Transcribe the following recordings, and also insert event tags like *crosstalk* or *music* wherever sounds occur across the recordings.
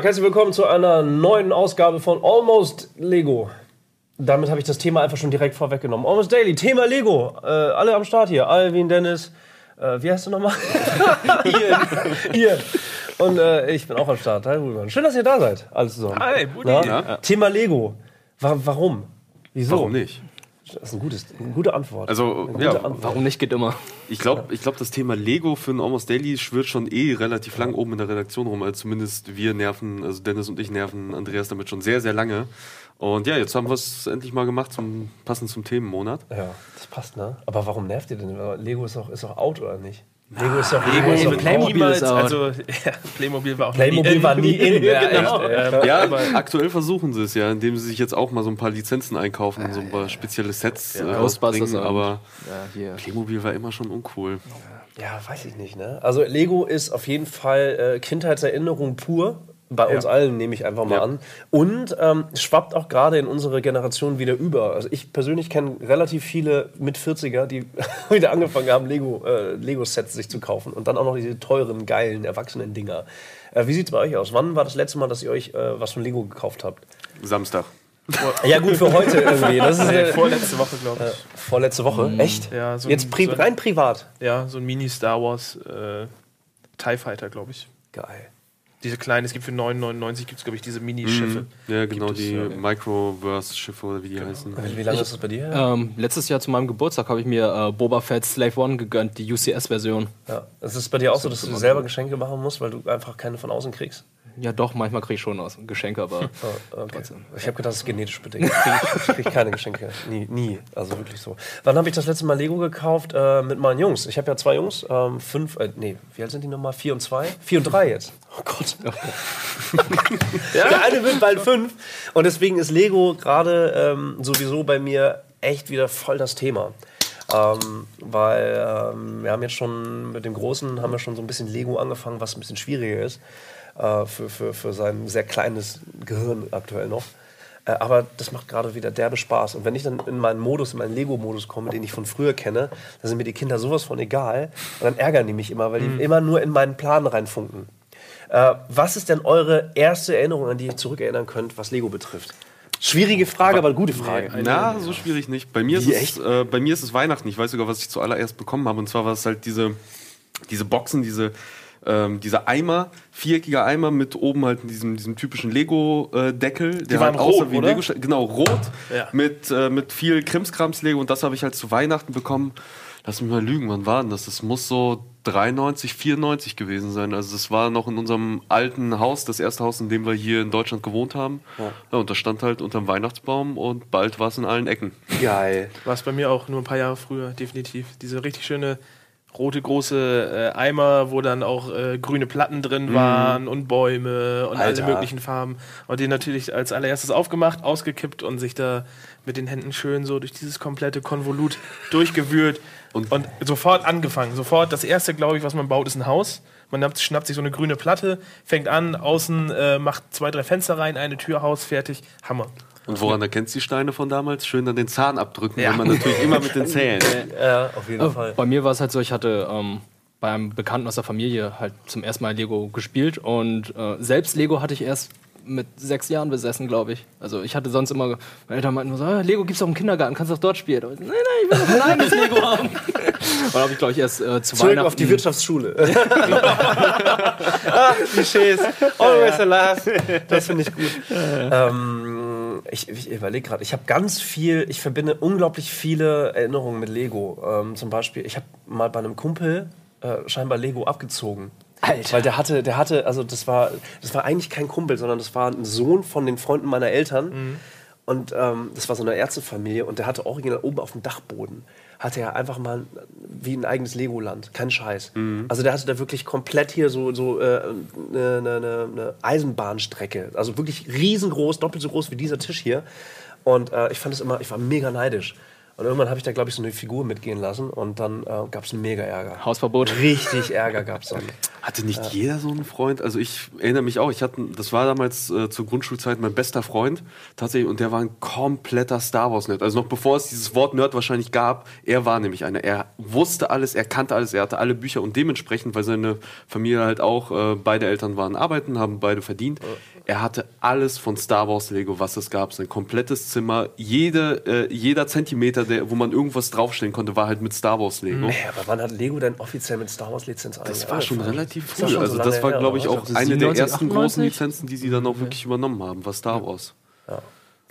Tag, herzlich willkommen zu einer neuen Ausgabe von Almost Lego. Damit habe ich das Thema einfach schon direkt vorweggenommen. Almost Daily, Thema Lego. Äh, alle am Start hier. Alvin, Dennis, äh, wie heißt du nochmal? *laughs* Ian. Ian. Und äh, ich bin auch am Start. Hi, Ruben. Schön, dass ihr da seid. Alles zusammen. Hi. Na? Thema Lego. Wa warum? Wieso? Warum nicht? Das ist ein gutes, eine gute Antwort. Also, eine gute ja, Antwort. Warum nicht geht immer? Ich glaube, ich glaub, das Thema Lego für ein Almost Daily schwirrt schon eh relativ lang oben in der Redaktion rum. Also zumindest wir nerven, also Dennis und ich nerven Andreas damit schon sehr, sehr lange. Und ja, jetzt haben wir es endlich mal gemacht, zum, passend zum Themenmonat. Ja, das passt, ne? Aber warum nervt ihr denn? Lego ist doch, ist doch out, oder nicht? Lego ist doch Lego ist Lego doch Playmobil out. also *laughs* ja, Playmobil war auch Playmobil nie war nie in. Ja, *laughs* genau. echt, Ähm, Ja, aber aktuell versuchen sie es ja, indem sie sich jetzt auch mal so ein paar Lizenzen einkaufen und so ein paar spezielle Sets äh, Ghostbusters rausbringen. Aber Ja, hier. Playmobil war immer schon uncool. Ja, weiß ich nicht, ne? Also Lego ist auf jeden Fall äh, Kindheitserinnerung pur. Bei uns allen nehme ich einfach mal Ja. an. Und ähm, schwappt auch gerade in unsere Generation wieder über. Also ich persönlich kenne relativ viele mit 40er, die *laughs* wieder angefangen haben, Lego, äh, Lego-Sets sich zu kaufen. Und dann auch noch diese teuren, geilen, erwachsenen Dinger. Äh, wie sieht es bei euch aus? Wann war das letzte Mal, dass ihr euch äh, was von Lego gekauft habt? Samstag. Ja gut, für heute irgendwie. Das ist nee, äh, vorletzte Woche, glaube ich. vorletzte Woche. Echt? Ja, so ein- Jetzt pri so ein- rein privat. Ja, so ein Mini-Star Wars äh, TIE Fighter, glaube ich. Geil. Diese kleinen, es gibt für 9,99 gibt es, glaube ich, diese Mini-Schiffe. Ja, genau, die ja. Microverse-Schiffe oder wie die heißen. Wie, wie lange ist das bei dir? Ähm, letztes Jahr zu meinem Geburtstag habe ich mir äh, Boba Fett Slave One gegönnt, die UCS-Version. Ja. Es ist bei dir auch so, dass du selber Geschenke machen musst, weil du einfach keine von außen kriegst? Ja, doch, manchmal kriege ich schon aus Geschenke, aber *laughs* Ah, okay. Ich habe gedacht, das ist genetisch bedingt. Ich kriege krieg keine Geschenke. Nie, nie. Also wirklich so. Wann habe ich das letzte Mal Lego gekauft? Äh, mit meinen Jungs. Ich habe ja zwei Jungs. Ähm, fünf, äh, nee, wie alt sind die nochmal? Vier und zwei? Vier und drei jetzt. Oh Gott. *laughs* Der eine wird bald fünf. Und deswegen ist Lego gerade ähm, sowieso bei mir echt wieder voll das Thema. Ähm, weil ähm, wir haben jetzt schon mit dem Großen haben wir schon so ein bisschen Lego angefangen, was ein bisschen schwieriger ist äh, für, für, für sein sehr kleines Gehirn aktuell noch. Äh, aber das macht gerade wieder derbe Spaß. Und wenn ich dann in meinen Modus, in meinen Lego-Modus komme, den ich von früher kenne, dann sind mir die Kinder sowas von egal. Und dann ärgern die mich immer, weil die immer nur in meinen Plan reinfunken. Äh, was ist denn eure erste Erinnerung, an die ihr zurückerinnern könnt, was Lego betrifft? Schwierige Frage, aber gute Frage. Na, so schwierig nicht. Bei mir, ist es, äh, bei mir ist es Weihnachten. Ich weiß sogar, was ich zuallererst bekommen habe. Und zwar war es halt diese, diese Boxen, diese, ähm, dieser Eimer, viereckiger Eimer mit oben halt diesem, diesem typischen Lego-Deckel. der waren halt aussah rot, wie ein oder? Lego Genau, rot. Ja. Mit, äh, mit viel Krimskrams-Lego. Und das habe ich halt zu Weihnachten bekommen. Lass mich mal lügen, wann war denn das? Das muss so 93, 94 gewesen sein. Also das war noch in unserem alten Haus, das erste Haus, in dem wir hier in Deutschland gewohnt haben. Ja. und das stand halt unterm Weihnachtsbaum und bald war es in allen Ecken. Geil. War es bei mir auch nur ein paar Jahre früher, definitiv. Diese richtig schöne rote große äh, Eimer, wo dann auch äh, grüne Platten drin waren und Bäume und Alter. alle möglichen Farben. Und den natürlich als allererstes aufgemacht, ausgekippt und sich da mit den Händen schön so durch dieses komplette Konvolut durchgewühlt und, Und- sofort angefangen. Sofort das erste, glaube ich, was man baut, ist ein Haus. Man nimmt- schnappt sich so eine grüne Platte, fängt an, außen äh, macht zwei, drei Fenster rein, eine Tür, Haus, fertig. Hammer. Und woran erkennst du die Steine von damals? Schön an den Zahn abdrücken, Ja. wenn man natürlich immer mit den Zähnen. *laughs* Ja, auf jeden Fall. bei mir war es halt so, ich hatte ähm, bei einem Bekannten aus der Familie halt zum ersten Mal Lego gespielt und äh, selbst Lego hatte ich erst mit sechs Jahren besessen, glaube ich. Also ich hatte sonst immer, meine Eltern meinten nur so, ah, Lego gibt's auch im Kindergarten, kannst du auch dort spielen. Aber ich, nein, nein, ich will doch mein eigenes Lego haben. *laughs* Und habe ich, glaube ich, erst äh, zu Zurück Weihnachten... auf die Wirtschaftsschule. *laughs* ah, Klischees. Always alive. Das finde ich gut. Ähm, ich ich überlege gerade, ich habe ganz viel, ich verbinde unglaublich viele Erinnerungen mit Lego. Ähm, zum Beispiel, ich habe mal bei einem Kumpel äh, scheinbar Lego abgezogen. Alter. Weil der hatte, der hatte, also das war, das war eigentlich kein Kumpel, sondern das war ein Sohn von den Freunden meiner Eltern. Und ähm, das war so eine Ärztefamilie und der hatte original oben auf dem Dachboden, hatte er einfach mal wie ein eigenes Legoland, kein Scheiß. Also der hatte da wirklich komplett hier so, so äh, eine, eine, eine Eisenbahnstrecke, also wirklich riesengroß, doppelt so groß wie dieser Tisch hier. Und äh, ich fand es immer, ich war mega neidisch. Und irgendwann habe ich da, glaube ich, so eine Figur mitgehen lassen und dann äh, gab es einen mega Ärger. Hausverbot. Richtig Ärger gab es dann. *laughs* Hatte nicht jeder so einen Freund? Also ich erinnere mich auch, ich hatte, das war damals äh, zur Grundschulzeit mein bester Freund tatsächlich und der war ein kompletter Star Wars Nerd. Also noch bevor es dieses Wort Nerd wahrscheinlich gab, er war nämlich einer. Er wusste alles, er kannte alles, er hatte alle Bücher und dementsprechend, weil seine Familie halt auch, äh, beide Eltern waren arbeiten, haben beide verdient. Er hatte alles von Star Wars Lego, was es gab, sein komplettes Zimmer, jede, äh, jeder Zentimeter, der, wo man irgendwas draufstellen konnte, war halt mit Star Wars Lego. Ey, aber wann hat Lego denn offiziell mit Star Wars Lizenz Das war schon relativ früh. schon Also so das war, glaube ich, auch Ich eine der 97, ersten großen 98? Lizenzen, die sie dann auch wirklich übernommen haben, war Star Wars.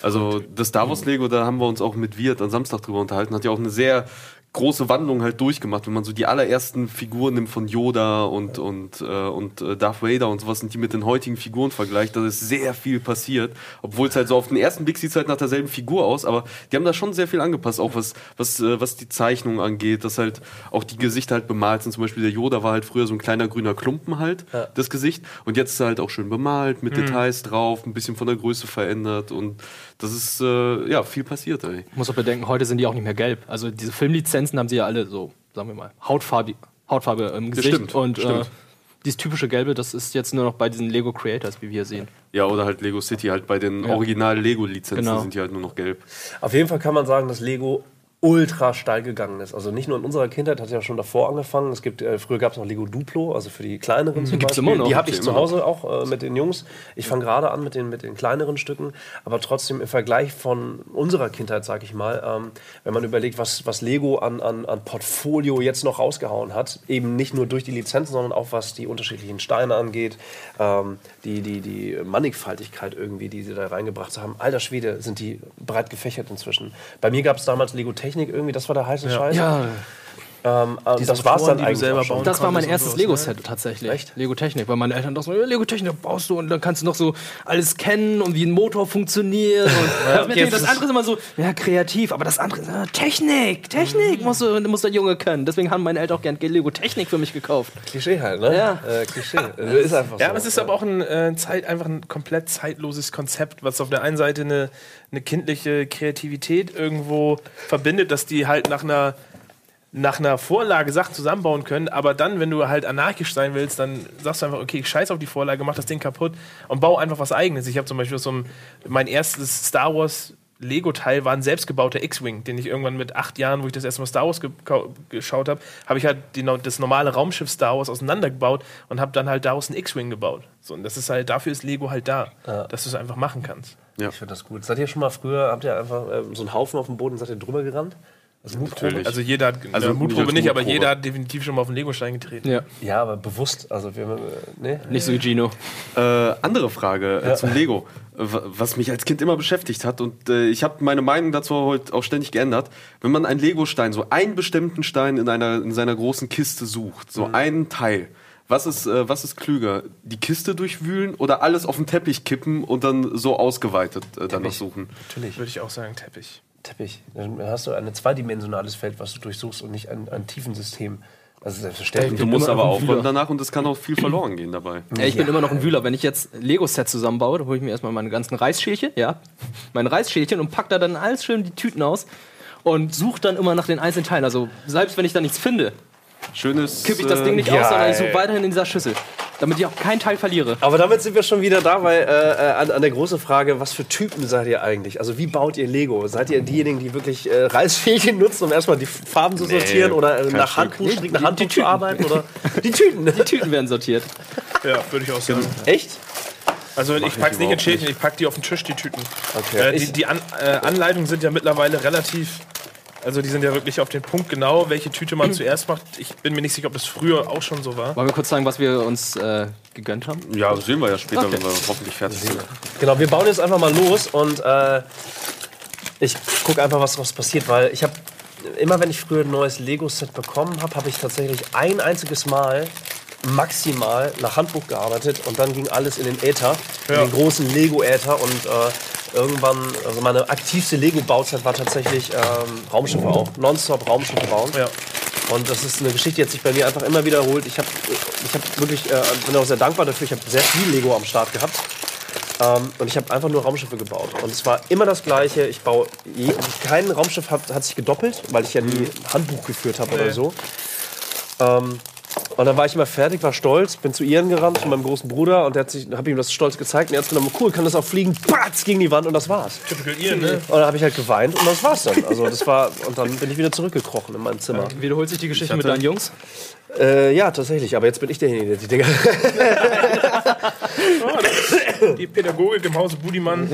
Also das Star Wars Lego, da haben wir uns auch mit Wirt am Samstag drüber unterhalten, hat ja auch eine sehr große Wandlung halt durchgemacht. Wenn man so die allerersten Figuren nimmt von Yoda und, und, äh, und äh, Darth Vader und sowas und die mit den heutigen Figuren vergleicht, da ist sehr viel passiert. Obwohl es halt so auf den ersten Blick sieht es halt nach derselben Figur aus, aber die haben da schon sehr viel angepasst, auch was, was, äh, was die Zeichnung angeht, dass halt auch die Gesichter halt bemalt sind. Zum Beispiel der Yoda war halt früher so ein kleiner grüner Klumpen halt, das Gesicht. Und jetzt ist er halt auch schön bemalt, mit Details drauf, ein bisschen von der Größe verändert und das ist äh, ja viel passiert, ey. muss auch bedenken, heute sind die auch nicht mehr gelb. Also diese Filmlizenzen haben sie ja alle so, sagen wir mal, Hautfarbe, Hautfarbe im Gesicht. stimmt, und Äh, stimmt. dieses typische Gelbe, das ist jetzt nur noch bei diesen Lego Creators, wie wir hier sehen. Ja, oder halt Lego City, halt bei den Ja. Original-Lego-Lizenzen Genau. sind die halt nur noch gelb. Auf jeden Fall kann man sagen, dass Lego ultra steil gegangen ist. Also nicht nur in unserer Kindheit, hat ja schon davor angefangen. Es gibt, äh, früher gab es noch Lego Duplo, also für die kleineren zum gibt's Beispiel. immer noch. Die hatte ich zu Hause auch äh, mit den Jungs. Ich fange gerade an mit den, mit den kleineren Stücken, aber trotzdem im Vergleich von unserer Kindheit, sag ich mal, ähm, wenn man überlegt, was, was Lego an, an, an Portfolio jetzt noch rausgehauen hat, eben nicht nur durch die Lizenzen, sondern auch was die unterschiedlichen Steine angeht, ähm, die, die, die Mannigfaltigkeit irgendwie, die sie da reingebracht haben. Alter Schwede, sind die breit gefächert inzwischen. Bei mir gab es damals Lego Technik irgendwie, das war der heiße Scheiß. Ja, Ähm, äh, das war es Motoren, dann eigentlich selber bauen das war mein erstes ne? Lego-Set tatsächlich. Echt? Lego Technik, weil meine Eltern doch so, ja, Lego Technik baust du und dann kannst du noch so alles kennen und wie ein Motor funktioniert. Und *laughs* das, okay, das das andere ist immer so, ja, kreativ, aber das andere ist ah, Technik, Technik muss, du- muss der Junge können. Deswegen haben meine Eltern auch gern Lego Technik für mich gekauft. Klischee halt, ne? Ja. Äh, Klischee. Äh, ist einfach so. Ja, aber es ist aber auch ein, äh, Zeit, einfach ein komplett zeitloses Konzept, was auf der einen Seite eine, eine kindliche Kreativität irgendwo verbindet, dass die halt nach einer, nach einer Vorlage Sachen zusammenbauen können, aber dann, wenn du halt anarchisch sein willst, dann sagst du einfach, okay, ich scheiß auf die Vorlage, mach das Ding kaputt und bau einfach was eigenes. Ich habe zum Beispiel so ein, mein erstes Star Wars Lego-Teil war ein selbstgebauter X-Wing, den ich irgendwann mit acht Jahren, wo ich das erste Mal Star Wars gekau- geschaut habe, habe ich halt die, das normale Raumschiff Star Wars auseinandergebaut und habe dann halt daraus einen X-Wing gebaut. So, und das ist halt, dafür ist Lego halt da, dass du es einfach machen kannst. Ich finde das gut. Seid ihr schon mal früher, habt ihr einfach ähm, so einen Haufen auf dem Boden, seid ihr drüber gerannt? Also Natürlich. Also jeder hat, Also also nicht Mutprobe nicht, aber Mutprobe. jeder hat definitiv schon mal auf den Legostein getreten. Ja, Ja, aber bewusst. Also wir, ne? nicht so wie Gino. Äh, andere Frage äh, zum Lego, wa- was mich als Kind immer beschäftigt hat und äh, ich habe meine Meinung dazu heute auch ständig geändert. Wenn man einen Lego-Stein, so einen bestimmten Stein in, einer, in seiner großen Kiste sucht, so einen Teil, was ist, äh, was ist klüger? Die Kiste durchwühlen oder alles auf den Teppich kippen und dann so ausgeweitet äh, danach suchen? Natürlich. Würde ich auch sagen, Teppich. Teppich. Dann hast du ein zweidimensionales Feld, was du durchsuchst und nicht ein, ein Tiefensystem. Also selbstverständlich. Du musst aber aufräumen danach und es kann auch viel verloren gehen dabei. Ja, ich bin immer noch ein Wühler. Wenn ich jetzt Lego-Set zusammenbaue, dann hole ich mir erstmal meine ganzen Reisschälchen, ja, mein Reisschälchen und pack da dann alles schön die Tüten aus und suche dann immer nach den einzelnen Teilen. Also selbst wenn ich da nichts finde, Schönes. kippe ich das äh, Ding nicht geil. aus, sondern ich suche weiterhin in dieser Schüssel, damit ich auch keinen Teil verliere. Aber damit sind wir schon wieder da, weil äh, äh, an, an der großen Frage, was für Typen seid ihr eigentlich? Also wie baut ihr Lego? Seid ihr diejenigen, die wirklich äh, Reisfähnchen nutzen, um erstmal die Farben zu sortieren oder äh, nach. Handbuch, strikt nach Die- Handbuch zu Tüten. arbeiten? Oder die Tüten. Die Tüten werden sortiert. Ja, würde ich auch sagen. Echt? Also ich ich pack's nicht in Schälchen, ich pack die auf den Tisch, die Tüten. Okay. Äh, die die An äh, Anleitungen sind ja mittlerweile relativ, also die sind ja wirklich auf den Punkt genau, welche Tüte man *clears throat* zuerst macht. Ich bin mir nicht sicher, ob das früher auch schon so war. Wollen wir kurz sagen, was wir uns äh, gegönnt haben? Ja, das sehen wir ja später, Okay. wenn wir hoffentlich fertig sind. Genau, wir bauen jetzt einfach mal los und äh, ich gucke einfach, was daraus passiert, weil ich habe immer, wenn ich früher ein neues Lego-Set bekommen habe, habe ich tatsächlich ein einziges Mal maximal nach Handbuch gearbeitet und dann ging alles in den Äther, in Ja. den großen Lego-Äther und äh, irgendwann, also meine aktivste Lego-Bauzeit war tatsächlich ähm, Raumschiffe auch, nonstop Raumschiffe bauen. Ja. Und das ist eine Geschichte, die hat sich bei mir einfach immer wiederholt. Ich habe ich hab wirklich, äh, bin auch sehr dankbar dafür. Ich habe sehr viel Lego am Start gehabt. Ähm, und ich habe einfach nur Raumschiffe gebaut. Und es war immer das Gleiche. Ich baue je, kein Raumschiff hat, hat sich gedoppelt, weil ich ja nie ein Handbuch geführt habe oder Nee. so. Ähm, und dann war ich immer fertig, war stolz, bin zu Ian gerannt, zu meinem großen Bruder, und der hat sich, habe ihm das stolz gezeigt. Und er hat genommen, cool, kann das auch fliegen, patz, gegen die Wand und das war's. Typical Ian, ne? Und dann habe ich halt geweint und das war's dann. Also das war und dann bin ich wieder zurückgekrochen in mein Zimmer. Wiederholt sich die Geschichte mit deinen Jungs? Äh, ja, tatsächlich. Aber jetzt bin ich derjenige, der die Dinger. *laughs* *laughs* Die Pädagogik im Hause Budimann.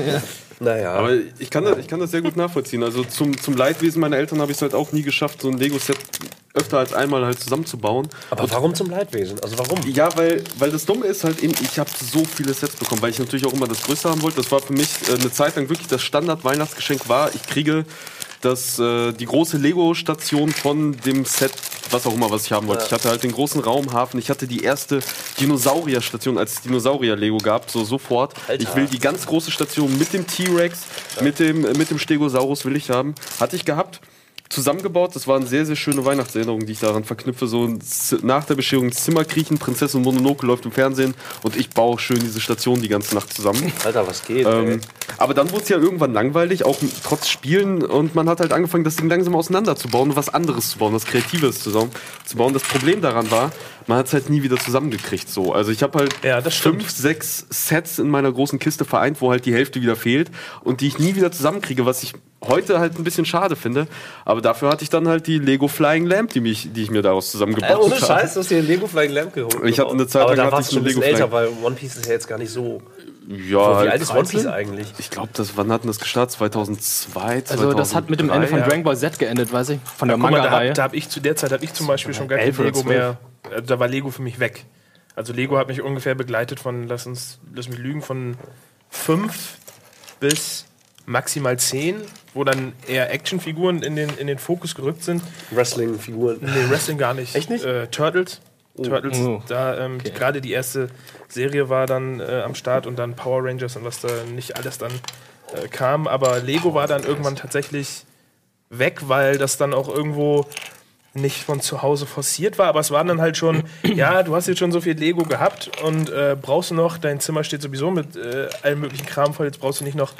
naja. Aber ich kann, das, ich kann das sehr gut nachvollziehen. Also zum, zum Leidwesen meiner Eltern habe ich es halt auch nie geschafft, so ein Lego-Set öfter als einmal halt zusammenzubauen. Aber warum zum Leidwesen? Also warum? Ja, weil, weil das Dumme ist halt, eben, ich habe so viele Sets bekommen, weil ich natürlich auch immer das Größte haben wollte. Das war für mich äh, eine Zeit lang wirklich das Standard-Weihnachtsgeschenk war, ich kriege das, äh, die große Lego-Station von dem Set, was auch immer, was ich haben wollte. Ich hatte halt den großen Raumhafen, ich hatte die erste Dinosaurier-Station, als es Dinosaurier-Lego gab, so sofort. Alter. Ich will die ganz große Station mit dem T-Rex, mit, dem, mit dem Stegosaurus will ich haben. Hatte ich gehabt zusammengebaut. Das war eine sehr, sehr schöne Weihnachtserinnerung, die ich daran verknüpfe. So nach der Bescherung ins Zimmer kriechen, Prinzessin Mononoke läuft im Fernsehen und ich baue schön diese Station die ganze Nacht zusammen. *laughs* Alter, was geht? ähm, aber dann wurde es ja irgendwann langweilig, auch trotz Spielen. Und man hat halt angefangen, das Ding langsam auseinanderzubauen und was anderes zu bauen, was Kreatives zusammen zu bauen. Das Problem daran war, man hat es halt nie wieder zusammengekriegt. So. Also ich habe halt Ja, fünf, sechs Sets in meiner großen Kiste vereint, wo halt die Hälfte wieder fehlt und die ich nie wieder zusammenkriege, was ich heute halt ein bisschen schade finde. Aber dafür hatte ich dann halt die Lego Flying Lamp, die, mich, die ich mir daraus zusammengebaut ohne habe. Scheiß, du hast dir Lego Flying Lamp geholt. Ich hatte eine Zeit Aber lang da hatte warst ich du schon ein bisschen Lego älter, weil One Piece ist ja jetzt gar nicht so. Ja, Wie halt alt ist One 13? Piece eigentlich? Ich glaube, das wann hat denn das gestartet? 2002, Also das hat mit dem Ende von 2003? Dragon Ball Z geendet, weiß ich. Von der mal, da, Manga-Reihe. hab, da hab ich zu der Zeit habe ich zum Beispiel schon gar kein Lego mehr. Äh, Da war Lego für mich weg. Also Lego hat mich ungefähr begleitet von, lass uns, lass mich lügen, von fünf bis maximal zehn, wo dann eher Actionfiguren in den, in den Fokus gerückt sind. Wrestling-Figuren. Nee, Wrestling gar nicht. Echt nicht? Äh, Turtles. Turtles, Oh. da ähm, gerade die erste Serie war dann äh, am Start und dann Power Rangers und was da nicht alles dann äh, kam. Aber Lego war dann irgendwann tatsächlich weg, weil das dann auch irgendwo nicht von zu Hause forciert war, aber es waren dann halt schon, *clears throat* ja, du hast jetzt schon so viel Lego gehabt und äh, brauchst du noch, dein Zimmer steht sowieso mit äh, allem möglichen Kram voll, jetzt brauchst du nicht noch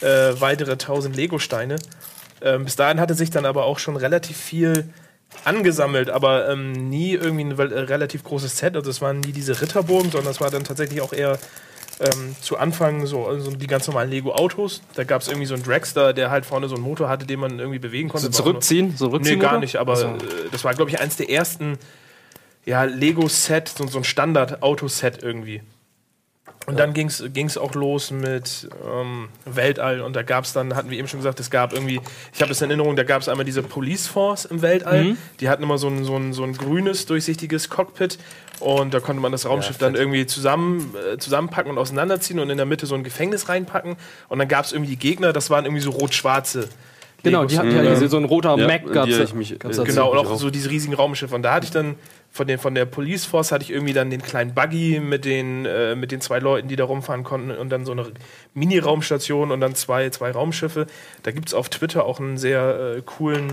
äh, weitere tausend Lego-Steine. Ähm, bis dahin hatte sich dann aber auch schon relativ viel angesammelt, aber ähm, nie irgendwie ein äh, relativ großes Set. Also es waren nie diese Ritterburgen, sondern es war dann tatsächlich auch eher ähm, zu Anfang so also die ganz normalen Lego-Autos. Da gab es irgendwie so einen Dragster, der halt vorne so einen Motor hatte, den man irgendwie bewegen konnte. So zurückziehen? So Nee, rückziehen? gar oder? nicht, aber Also, äh, das war, glaube ich, eins der ersten ja, Lego-Set, so, so ein Standard-Auto-Set irgendwie. Und dann ging es auch los mit ähm, Weltall und da gab es dann, hatten wir eben schon gesagt, es gab irgendwie, ich habe das in Erinnerung, da gab es einmal diese Police Force im Weltall, die hatten immer so ein, so, ein, so ein grünes, durchsichtiges Cockpit und da konnte man das Raumschiff dann irgendwie zusammen, äh, zusammenpacken und auseinanderziehen und in der Mitte so ein Gefängnis reinpacken und dann gab es irgendwie die Gegner, das waren irgendwie so rot-schwarze. genau, die hatten ja diese- so ein roter Ja, Mac äh, dazu. Genau, und auch. so diese riesigen Raumschiffe. Und da hatte ich dann von, den, von der Police Force hatte ich irgendwie dann den kleinen Buggy mit den, äh, mit den zwei Leuten, die da rumfahren konnten und dann so eine Mini-Raumstation und dann zwei, zwei Raumschiffe. Da gibt es auf Twitter auch einen sehr äh, coolen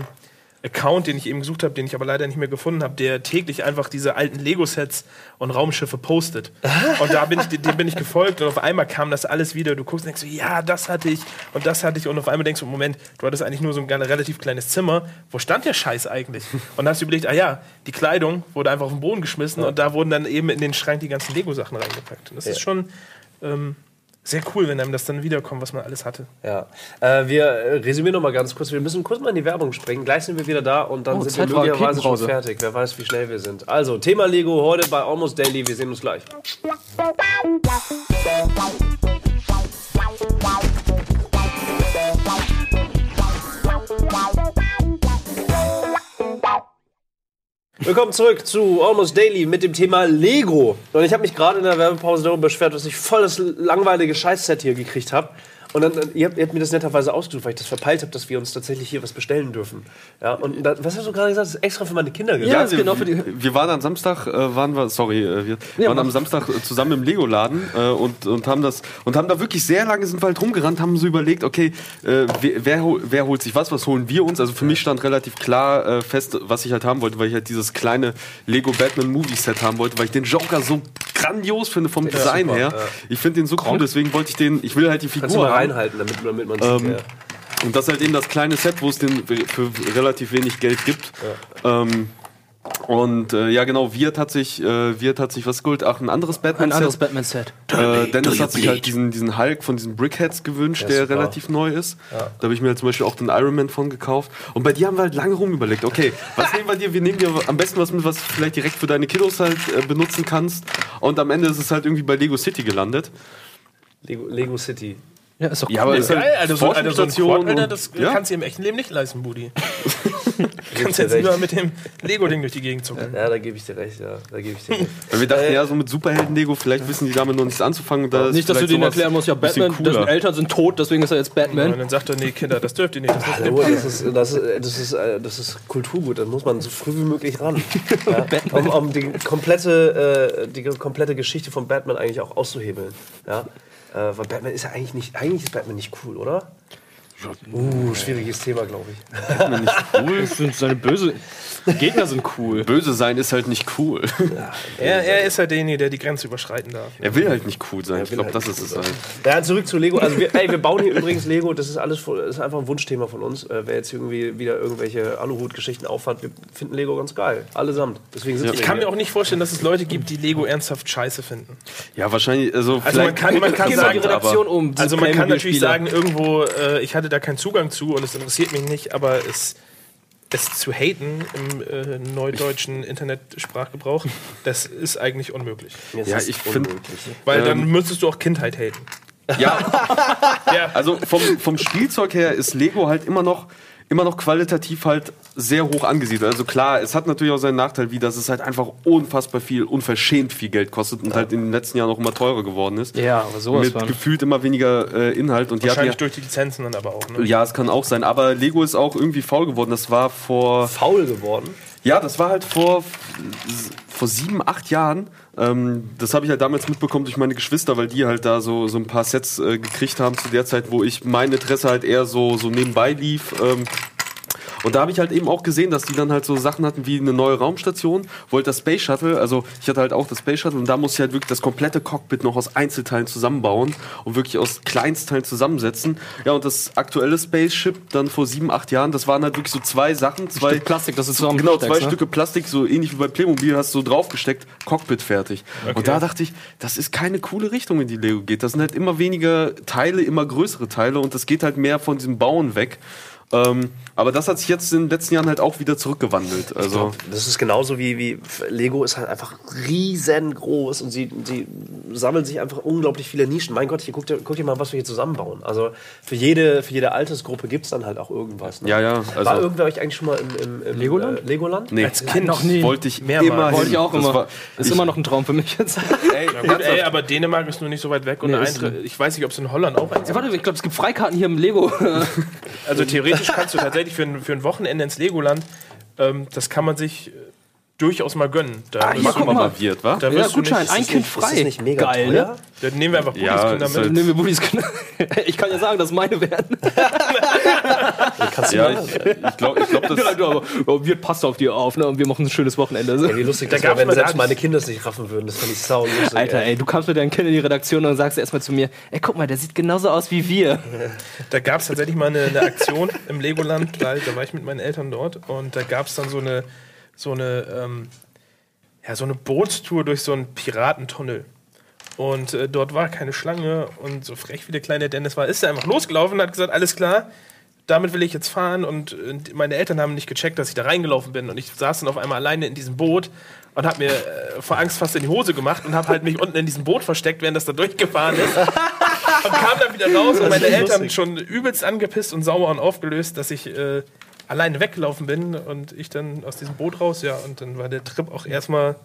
Account, den ich eben gesucht habe, den ich aber leider nicht mehr gefunden habe, der täglich einfach diese alten Lego-Sets und Raumschiffe postet. Und da bin ich, dem bin ich gefolgt und auf einmal kam das alles wieder. Du guckst und denkst ja, das hatte ich und das hatte ich und auf einmal denkst du, Moment, du hattest eigentlich nur so ein relativ kleines Zimmer. Wo stand der Scheiß eigentlich? Und dann hast du überlegt, ah ja, die Kleidung wurde einfach auf den Boden geschmissen und da wurden dann eben in den Schrank die ganzen Lego-Sachen reingepackt. Und das ist schon ähm, sehr cool, wenn einem das dann wiederkommt, was man alles hatte. Ja. Äh, wir äh, resümieren noch mal ganz kurz. Wir müssen kurz mal in die Werbung springen. Gleich sind wir wieder da und dann Oh, sind Zeit wir möglicherweise schon fertig. Wer weiß, wie schnell wir sind. Also, Thema Lego heute bei Almost Daily. Wir sehen uns gleich. Willkommen zurück zu Almost Daily mit dem Thema Lego. Und ich habe mich gerade in der Werbepause darüber beschwert, dass ich voll das langweilige Scheißset hier gekriegt habe. Und dann, ihr, habt, ihr habt mir das netterweise ausgesucht, weil ich das verpeilt habe, dass wir uns tatsächlich hier was bestellen dürfen. Ja, und dann, was hast du gerade gesagt? Das ist extra für meine Kinder gemacht. Ja, wir, genau für die. wir waren am Samstag, äh, waren wir, sorry, äh, wir Ja, waren am. Samstag äh, zusammen im Lego-Laden äh, und, und haben das und haben da wirklich sehr lange sind wir halt rumgerannt, haben so überlegt, okay, äh, wer, wer, wer holt sich was, was holen wir uns? Also für mich stand relativ klar äh, fest, was ich halt haben wollte, weil ich halt dieses kleine Lego Batman Movie Set haben wollte, weil ich den Joker so grandios finde vom Design super, her. ja. Ich finde den so cool, deswegen wollte ich den, ich will halt die Figur haben. Reinhalten, damit, damit man Ähm, sieht. Und das ist halt eben das kleine Set, wo es den für relativ wenig Geld gibt. Ähm, und äh, ja, genau, Wirt hat sich, äh, Wirt hat sich was geholt. Ach, ein anderes Batman. Ein anderes Batman-Set. Äh, Dennis hat sich halt diesen, diesen Hulk von diesen Brickheads gewünscht, der super. relativ neu ist. Da habe ich mir halt zum Beispiel auch den Iron Man von gekauft. Und bei dir haben wir halt lange rum überlegt, okay, *laughs* was nehmen wir dir? Wir nehmen dir am besten was mit, was du vielleicht direkt für deine Kiddos halt äh, benutzen kannst. Und am Ende ist es halt irgendwie bei Lego City gelandet. Lego, Lego City. Ja, ist doch Ja, aber Ja, ist halt geil, Alter, so, Alter, so ein Forschungsstation Quad, Alter, und- das ja. kannst du im echten Leben nicht leisten, Budi. *laughs* Du kannst jetzt recht. lieber mit dem Lego-Ding durch die Gegend zucken. Ja, da gebe ich dir recht, ja. Da gebe ich dir recht. Weil wir dachten, Äh, ja, so mit Superhelden-Lego, vielleicht wissen die damit noch nichts anzufangen. Und da Nicht, dass du denen erklären musst, ja, Batman, dessen cooler. Eltern sind tot, deswegen ist er jetzt Und Batman. dann sagt er, nee, Kinder, das dürft ihr nicht. Das Hallo, das ist, das, ist, das, ist, äh, das ist Kulturgut, da muss man so früh wie möglich ran. *laughs* Ja, um, um die, komplette, äh, die komplette Geschichte von Batman eigentlich auch auszuhebeln. Ja? Äh, weil Batman ist ja eigentlich nicht, eigentlich ist Batman nicht cool, oder? Uh, schwieriges Thema, glaube ich. Ich finde *laughs* seine böse Gegner sind cool. Böse sein ist halt nicht cool. Er, er ist ja derjenige, der die Grenze überschreiten darf. er will halt nicht cool sein. Ich glaube, halt das ist es halt. Ja, zurück zu Lego. Also wir, ey, wir bauen hier übrigens Lego. Das ist alles voll- das ist einfach ein Wunschthema von uns. Äh, wer jetzt irgendwie wieder irgendwelche Aluhut-Geschichten aufhat, wir finden Lego ganz geil. Allesamt. Deswegen sitzen Ich kann mir auch nicht vorstellen, dass es Leute gibt, die Lego ernsthaft scheiße finden. Ja, wahrscheinlich. Also, Also man kann, man kann Geh mal die sagen, Redaktion um. also man kann natürlich sagen, irgendwo, äh, ich hatte da keinen Zugang zu und es interessiert mich nicht, aber es, es zu haten im äh, neudeutschen Internetsprachgebrauch, das ist eigentlich unmöglich. Ja, ich finde. unmöglich. Weil dann Ähm. müsstest du auch Kindheit haten. Ja, *laughs* Ja, also vom, vom Spielzeug her ist Lego halt immer noch, immer noch qualitativ halt sehr hoch angesiedelt. Also klar, es hat natürlich auch seinen Nachteil, wie dass es halt einfach unfassbar viel, unverschämt viel Geld kostet und halt in den letzten Jahren auch immer teurer geworden ist. Ja, aber sowas Mit von. gefühlt immer weniger äh, Inhalt. Und die wahrscheinlich ja, durch die Lizenzen dann aber auch. Ne? ja, es kann auch sein. Aber Lego ist auch irgendwie faul geworden. Das war vor. Faul geworden. Ja, das war halt vor, vor sieben, acht Jahren. Ähm, das habe ich halt damals mitbekommen durch meine Geschwister, weil die halt da so, so ein paar Sets äh, gekriegt haben zu der Zeit, wo ich mein Interesse halt eher so, so nebenbei lief. Ähm, und da habe ich halt eben auch gesehen, dass die dann halt so Sachen hatten wie eine neue Raumstation, wollte das Space Shuttle, also ich hatte halt auch das Space Shuttle und da musste ich halt wirklich das komplette Cockpit noch aus Einzelteilen zusammenbauen und wirklich aus Kleinstteilen zusammensetzen. Ja, und das aktuelle Spaceship dann vor sieben, acht Jahren, das waren halt wirklich so zwei Sachen, zwei Stück Plastik, das ist zusammen Genau, zwei ne? Stücke Plastik, so ähnlich wie bei Playmobil, hast du so draufgesteckt, Cockpit fertig. Und da dachte ich, das ist keine coole Richtung, in die Lego geht. Das sind halt immer weniger Teile, immer größere Teile und das geht halt mehr von diesem Bauen weg. Ähm, aber das hat sich jetzt in den letzten Jahren halt auch wieder zurückgewandelt. Also, Das ist genauso wie, wie Lego ist halt einfach riesengroß und sie, sie sammeln sich einfach unglaublich viele Nischen. Mein Gott, hier guck dir, guck dir mal, was wir hier zusammenbauen. Also für jede, für jede Altersgruppe gibt es dann halt auch irgendwas. Ne? ja, ja. War Also, irgendwer euch eigentlich schon mal im, im, im Legoland? Äh, Legoland? nee, Als Kind noch nie. wollte ich Mehrmals. immer Wollte ich auch Das immer. war- ist ich- immer noch ein Traum für mich jetzt. *laughs* Ey, Gut, ey, aber Dänemark ist nur nicht so weit weg und Nee, ist Eintritt, ich weiß nicht, ob es in Holland auch eins Ja, warte, ich glaube, es gibt Freikarten hier im Lego. *laughs* Also theoretisch kannst du tatsächlich für ein, für ein Wochenende ins Legoland, ähm, das kann man sich äh, durchaus mal gönnen. Da, hier, wirst du- mal. mal wird, wa? da ja, wirst du Gutschein, nicht, ein Kind nicht- Ist das frei. nicht mega Geil, teuer? ne? dann nehmen wir einfach Ja, Bundeskinder ist mit. halt- Nehmen wir Buddies Kinder. *laughs* Ich kann ja sagen, dass meine werden. *laughs* Kannst du Ja, mal. ich, ich glaube, ich glaub, *laughs* das. Ja, du, aber aber wir passen auf dir auf, ne? Und wir machen ein schönes Wochenende. Ey, wie lustig Da das wäre, wenn selbst meine Kinder es nicht raffen würden. Das fand ich sau lustig. Alter, ey, du kamst mit deinen Kindern in die Redaktion und sagst erstmal zu mir, ey, guck mal, der sieht genauso aus wie wir. Da gab es tatsächlich mal eine, eine Aktion im Legoland, da war ich mit meinen Eltern dort und da gab es dann so eine, so eine, ähm, ja, so eine Bootstour durch so einen Piratentunnel. Und äh, dort war keine Schlange und so frech wie der kleine Dennis war, ist er einfach losgelaufen und hat gesagt, alles klar, damit will ich jetzt fahren. Und, äh, meine Eltern haben nicht gecheckt, dass ich da reingelaufen bin. Und ich saß dann auf einmal alleine in diesem Boot und habe mir äh, vor Angst fast in die Hose gemacht und habe halt mich unten in diesem Boot versteckt, während das da durchgefahren ist. Und kam dann wieder raus und meine Eltern schon übelst angepisst und sauer und aufgelöst, dass ich äh, alleine weggelaufen bin und ich dann aus diesem Boot raus, ja, und dann war der Trip auch erstmal,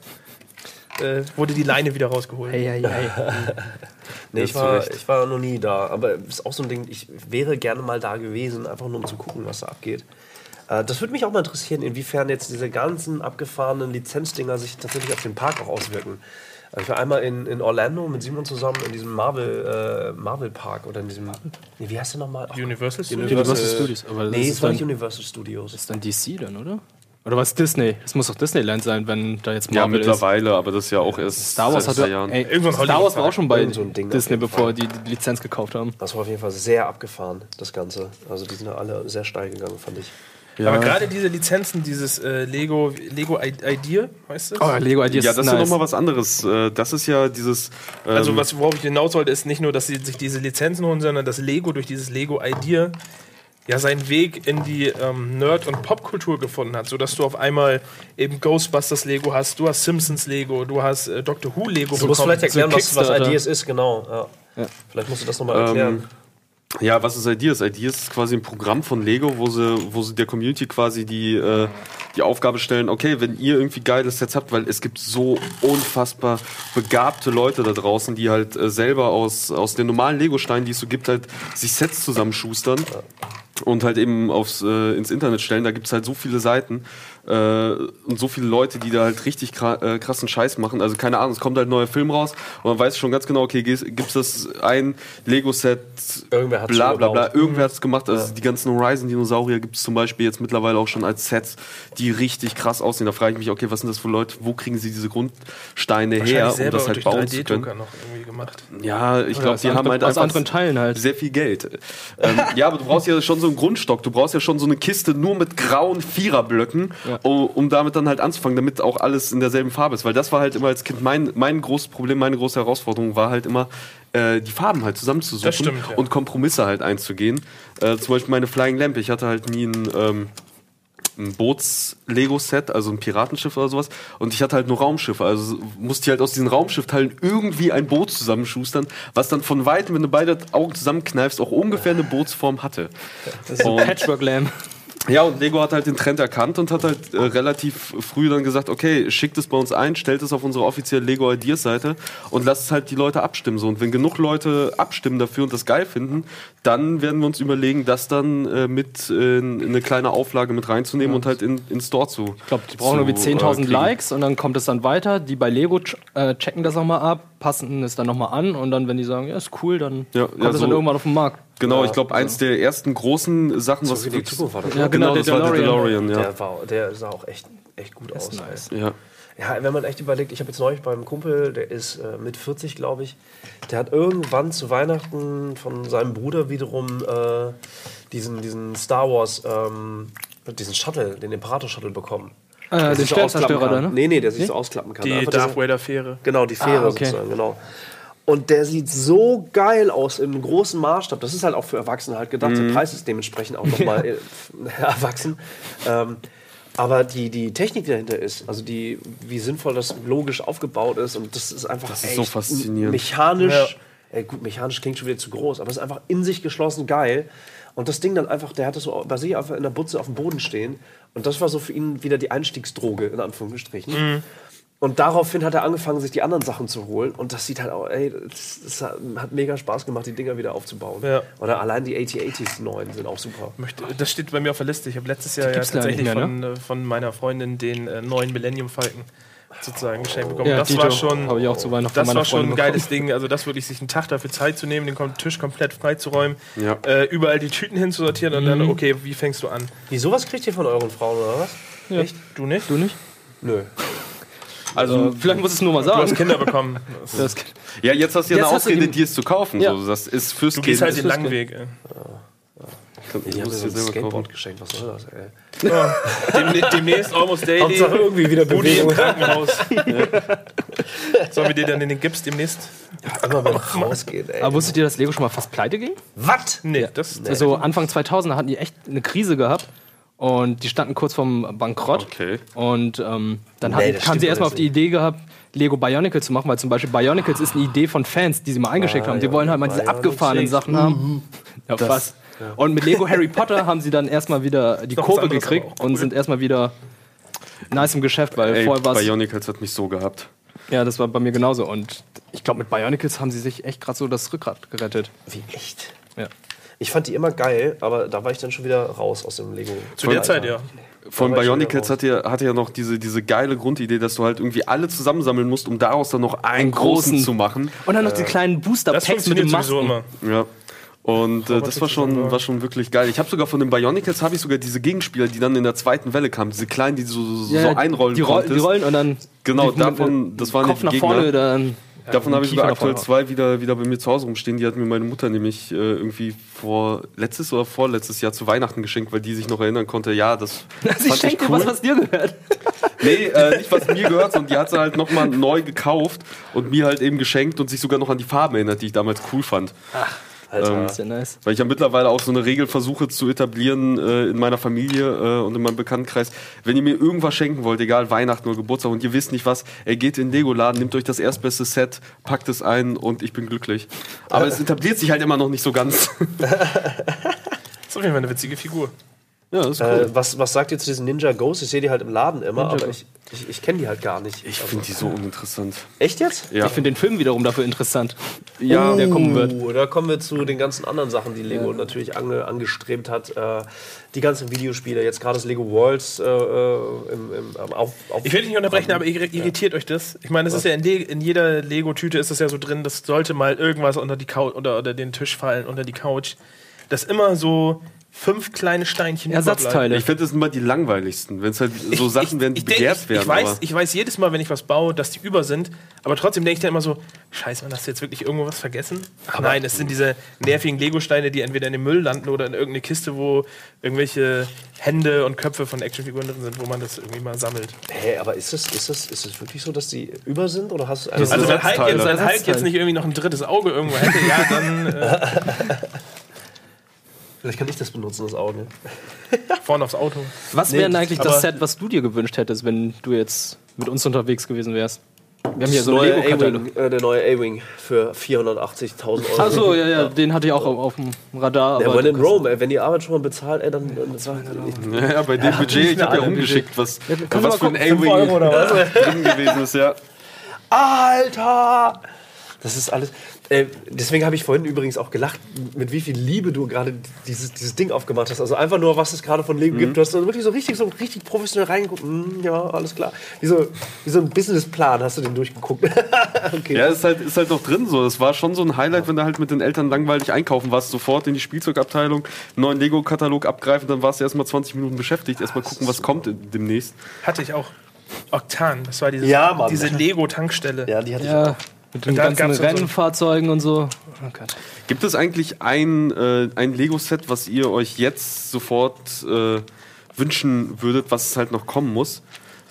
äh, wurde die Leine wieder rausgeholt. Hey, hey, hey. Nee, ich war, ich war noch nie da. Aber es ist auch so ein Ding, ich wäre gerne mal da gewesen, einfach nur um zu gucken, was da abgeht. Äh, Das würde mich auch mal interessieren, inwiefern jetzt diese ganzen abgefahrenen Lizenzdinger sich tatsächlich auf den Park auch auswirken. Also Ich war einmal in, in Orlando mit Simon zusammen in diesem Marvel, äh, Marvel Park oder in diesem. Nee, wie heißt der nochmal? Ach, Universal Studios? Universal Studios, aber nee, ist es war nicht Universal Studios. Das ist dann DC dann, oder? Oder was Disney? Es muss doch Disneyland sein, wenn da jetzt Ja, Marvel ist. mittlerweile, aber das ist ja auch erst Star Wars seit hatte, zwei Jahren. ey, Star Wars war auch schon bei so ein Ding auf Disney, bevor die die Lizenz gekauft haben. Das war auf jeden Fall sehr abgefahren, das Ganze. Also die sind ja alle sehr steil gegangen, fand ich. Aber gerade diese Lizenzen, dieses äh, Lego, Lego Idea, heißt das? Oh, Lego Ideas ja, das ist nice. ja nochmal was anderes. Äh, Das ist ja dieses. ähm, Also was, worauf ich hinaus wollte, ist nicht nur, dass sie sich diese Lizenzen holen, sondern dass Lego durch dieses Lego Idea ja seinen Weg in die ähm, Nerd- und Popkultur gefunden hat, sodass du auf einmal eben Ghostbusters Lego hast, du hast Simpsons Lego, du hast äh, Doctor Who Lego Du musst vielleicht erklären, was, was. Ideas ist, genau. Ja. Vielleicht musst du das nochmal erklären. Ähm, Ja, was ist Ideas? Ideas ist quasi ein Programm von Lego, wo sie, wo sie der Community quasi die, äh, die Aufgabe stellen, okay, wenn ihr irgendwie geile Sets habt, weil es gibt so unfassbar begabte Leute da draußen, die halt äh, selber aus, aus den normalen Lego-Steinen, die es so gibt, halt sich Sets zusammenschustern und halt eben aufs, äh, ins Internet stellen. Da gibt's halt so viele Seiten äh, und so viele Leute, die da halt richtig kra äh, krassen Scheiß machen. Also keine Ahnung, es kommt halt ein neuer Film raus und man weiß schon ganz genau, okay, ges- gibt's das ein Lego-Set, Irgendwer hat's bla bla bla, irgendwer hat's gemacht. Also die ganzen Horizon-Dinosaurier gibt's zum Beispiel jetzt mittlerweile auch schon als Sets, die richtig krass aussehen. Da frage ich mich, okay, was sind das für Leute, wo kriegen sie diese Grundsteine her, um das halt bauen zu können? noch irgendwie gemacht. Ja, ich glaube, die haben halt aus anderen Teilen halt. sehr viel Geld. ähm, ja, aber du brauchst ja schon so einen Grundstock. Du brauchst ja schon so eine Kiste nur mit grauen Viererblöcken, Ja. Um, um damit dann halt anzufangen, damit auch alles in derselben Farbe ist. Weil das war halt immer als Kind mein, mein großes Problem, meine große Herausforderung war halt immer, äh, die Farben halt zusammenzusuchen Das stimmt, ja. und Kompromisse halt einzugehen. Äh, zum Beispiel meine Flying Lamp. Ich hatte halt nie ein... Ähm, ein Boots-Lego-Set, also ein Piratenschiff oder sowas. Und ich hatte halt nur Raumschiffe. Also musste ich halt aus diesen Raumschiffteilen irgendwie ein Boot zusammenschustern, was dann von weitem, wenn du beide Augen zusammenkneifst, auch ungefähr eine Bootsform hatte. Und, Patchwork Lamb. Ja, und Lego hat halt den Trend erkannt und hat halt äh, relativ früh dann gesagt, okay, schickt es bei uns ein, stellt es auf unsere offizielle Lego Ideas Seite und lasst halt die Leute abstimmen. So. Und wenn genug Leute abstimmen dafür und das geil finden, dann werden wir uns überlegen, das dann äh, mit äh, in eine kleine Auflage mit reinzunehmen und halt in, in Store zu. Ich glaube, die brauchen irgendwie 10.000 Likes und dann kommt es dann weiter. Die bei Lego ch äh, checken das nochmal ab, passen es dann nochmal an und dann, wenn die sagen, ja, ist cool, dann Ja, kommt ja, es so- dann irgendwann auf den Markt. Genau, ich glaube, eins der ersten großen Sachen, was für die Zukunft war das. Ja, ne? genau, genau, der das war der DeLorean. DeLorean, ja. Der, war, der sah auch echt, echt gut aus. nice. ja. Ja, wenn man echt überlegt, ich habe jetzt neulich beim Kumpel, der ist äh, mit 40, glaube ich, der hat irgendwann zu Weihnachten von seinem Bruder wiederum äh, diesen, diesen Star Wars, ähm, diesen Shuttle, den Imperator-Shuttle bekommen. Äh, Der den sich so ausklappen Sternzerstörer da, kann. ne? Nee, nee, der sich Nee? so ausklappen kann. Die Einfach Darth Vader-Fähre. Genau, die Fähre Ah, okay. sozusagen, genau. Und der sieht so geil aus im großen Maßstab. Das ist halt auch für Erwachsene halt gedacht. Der Preis ist dementsprechend auch nochmal *laughs* äh, *laughs* erwachsen. Ähm, aber die, die Technik die dahinter ist, also die, wie sinnvoll das logisch aufgebaut ist und das ist einfach Das ist so faszinierend. mechanisch. Äh, gut, mechanisch klingt schon wieder zu groß, aber es ist einfach in sich geschlossen geil. Und das Ding dann einfach, der hatte so bei sich einfach in der Butze auf dem Boden stehen. Und das war so für ihn wieder die Einstiegsdroge, in Anführungsstrichen. Und daraufhin hat er angefangen, sich die anderen Sachen zu holen. Und das sieht halt auch, ey, das, das hat- mega Spaß gemacht, die Dinger wieder aufzubauen. Ja. Oder allein die AT-80s neuen sind auch super. Möchte, das steht bei mir auf der Liste. Ich habe letztes Jahr ja tatsächlich mehr, von, äh, von meiner Freundin den äh, neuen Millennium Falcon sozusagen geschenkt bekommen. Ja, das Dito war schon, habe ich auch zu Weihnachten das war schon ein geiles Ding. Also das wirklich sich einen Tag dafür Zeit zu nehmen, den Tisch komplett freizuräumen, Ja. äh, überall die Tüten hinzusortieren und Mhm. dann, okay, wie fängst du an? Wieso was kriegt ihr von euren Frauen oder was? Ja. Echt? Du nicht? Du nicht? Nö. Also, Äh, vielleicht muss es nur mal Du hast sagen. Kinder bekommen. *laughs* Das, ja, jetzt hast du ja Jetzt eine du Ausrede, die- dir es zu kaufen. Ja. So. Das ist fürs Du Kind. gehst halt den das langen ist- Weg. Du haben mir musst so dir ein Skateboard geschenkt, was soll das, ey? Ja. Demne demnächst Almost Daily. Hauptsache irgendwie wieder Budi im Bewegung. Krankenhaus. *laughs* Sollen wir dir dann in den Gips demnächst? Immer wenn es *laughs* rausgeht, ey. aber wusstet ihr, dass Lego schon mal fast pleite ging? Was? Nee, das, Also Anfang 2000 hatten die echt eine Krise gehabt und die standen kurz vorm Bankrott. Okay. Und ähm, dann Nee, hatten, das haben sie erstmal auf die Idee gehabt, Lego Bionicles zu machen, weil zum Beispiel Bionicles ist eine Idee von Fans, die sie mal eingeschickt haben. Die wollen halt mal diese abgefahrenen. Sachen haben. *laughs* Ja, was? Und mit Lego Harry Potter haben sie dann erstmal wieder die Kurve gekriegt cool. und sind erstmal wieder nice im Geschäft, weil Ey, vorher war es. Bionicles hat mich so gehabt. Ja, das war bei mir genauso. Und ich glaube, mit Bionicles haben sie sich echt gerade so das Rückgrat gerettet. Wie echt? Ja. Ich fand die immer geil, aber da war ich dann schon wieder raus aus dem Lego. zu der Zeit, ja. Von Bionicles wieder hat ja, hat ja noch diese, diese geile Grundidee, dass du halt irgendwie alle zusammensammeln musst, um daraus dann noch einen großen, großen. zu machen. Und dann noch die kleinen Das Booster-Packs mit sowieso Masken. immer. Ja. Und äh, das war schon, war schon wirklich geil. Ich habe sogar von den Bionicles habe ich sogar diese Gegenspieler, die dann in der zweiten Welle kamen, diese kleinen, die so, so, so einrollen die, Roll, die konntest. rollen und dann Genau, die- davon, das waren Kopf die nach Gegner. vorne, dann Davon habe ich sogar aktuell zwei wieder, wieder bei mir zu Hause rumstehen. Die hat mir meine Mutter nämlich äh, irgendwie vor letztes oder vorletztes Jahr zu Weihnachten geschenkt, weil die sich noch erinnern konnte, ja, das *laughs* Sie fand ich schenkt dir was, was dir gehört. *laughs* Nee, äh, nicht was mir gehört, sondern die hat sie halt nochmal neu gekauft und mir halt eben geschenkt und sich sogar noch an die Farben erinnert, die ich damals cool fand. Alter. Ist ja nice. Weil ich ja mittlerweile auch so eine Regel versuche zu etablieren äh, in meiner Familie äh, und in meinem Bekanntenkreis. Wenn ihr mir irgendwas schenken wollt, egal Weihnachten oder Geburtstag und ihr wisst nicht was, ey, geht in den Lego-Laden, nehmt euch das erstbeste Set, packt es ein und ich bin glücklich. Aber es *laughs* etabliert sich halt immer noch nicht so ganz. ist auf jeden Fall eine witzige Figur. Ja, das ist cool. Äh, was, was sagt ihr zu diesen Ninja Ghosts? Ich sehe die halt im Laden immer, aber ich, ich, ich kenne die halt gar nicht. ich finde die so uninteressant. Echt jetzt? Ja, Ich finde den Film wiederum dafür interessant. ja der kommen wird. Uh, da kommen wir zu den ganzen anderen Sachen, die Lego natürlich ange, angestrebt hat. Äh, die ganzen Videospiele, jetzt gerade das Lego Worlds äh, äh, im, im, am auf, auf Ich will dich nicht unterbrechen, aber irri- irritiert euch das? Ich meine, es ist ja in, Le in jeder Lego-Tüte ist das ja so drin, das sollte mal irgendwas unter die Couch oder, oder den Tisch fallen, unter die Couch. Dass immer so fünf kleine Steinchen überbleiben. Ersatzteile. ich finde das immer die langweiligsten, wenn es halt so Sachen werden, die begehrt ich, werden. Ich weiß, aber- ich weiß jedes Mal, wenn ich was baue, dass die über sind, aber trotzdem denke ich dann immer so, scheiße, man, hast du jetzt wirklich irgendwo was vergessen? Ach nein, es sind diese nervigen Lego-Steine, die entweder in den Müll landen oder in irgendeine Kiste, wo irgendwelche Hände und Köpfe von Actionfiguren drin sind, wo man das irgendwie mal sammelt. Hä, aber ist es, ist, es, ist es wirklich so, dass die über sind? Oder hast du Also wenn Hulk, jetzt, wenn Hulk jetzt nicht irgendwie noch ein drittes Auge irgendwo hätte, ja, dann äh, *laughs* Vielleicht kann ich das benutzen, das Auge. *laughs* vorne aufs Auto. Was Nee, wäre denn eigentlich das Set, was du dir gewünscht hättest, wenn du jetzt mit uns unterwegs gewesen wärst? Wir haben hier so einen. A-Wing, äh, der neue A-Wing für 480.000 Euro. Achso, ja, ja, den hatte ich auch auf, auf dem Radar. Der aber When in Rome, ey, wenn die Arbeit schon mal bezahlt, ey, dann. dann das war, Ja, ja, bei dem Budget, ich habe ja rumgeschickt, was, können was für ein A-Wing *laughs* drin gewesen ist, ja. Alter! Das ist alles. Äh, deswegen habe ich vorhin übrigens auch gelacht, mit wie viel Liebe du gerade dieses, dieses Ding aufgemacht hast. Also einfach nur, was es gerade von Lego gibt. Du hast so wirklich so richtig, so richtig professionell reingeguckt. Hm, ja, alles klar. Wie so, wie so ein Businessplan hast du den durchgeguckt. *laughs* okay. Ja, ist halt, ist halt noch drin so. Das war schon so ein Highlight, wenn du halt mit den Eltern langweilig einkaufen warst, sofort in die Spielzeugabteilung, einen neuen Lego-Katalog abgreifen, dann warst du erstmal 20 Minuten beschäftigt, erstmal gucken, was kommt demnächst. Hatte ich auch. Oktan, das war dieses, Ja, diese Lego-Tankstelle. Ja, die hatte ich auch. Mit den ganzen gab's dann so- Rennfahrzeugen und so. Oh Gott. Gibt es eigentlich ein, äh, ein Lego-Set, was ihr euch jetzt sofort äh, wünschen würdet, was halt noch kommen muss?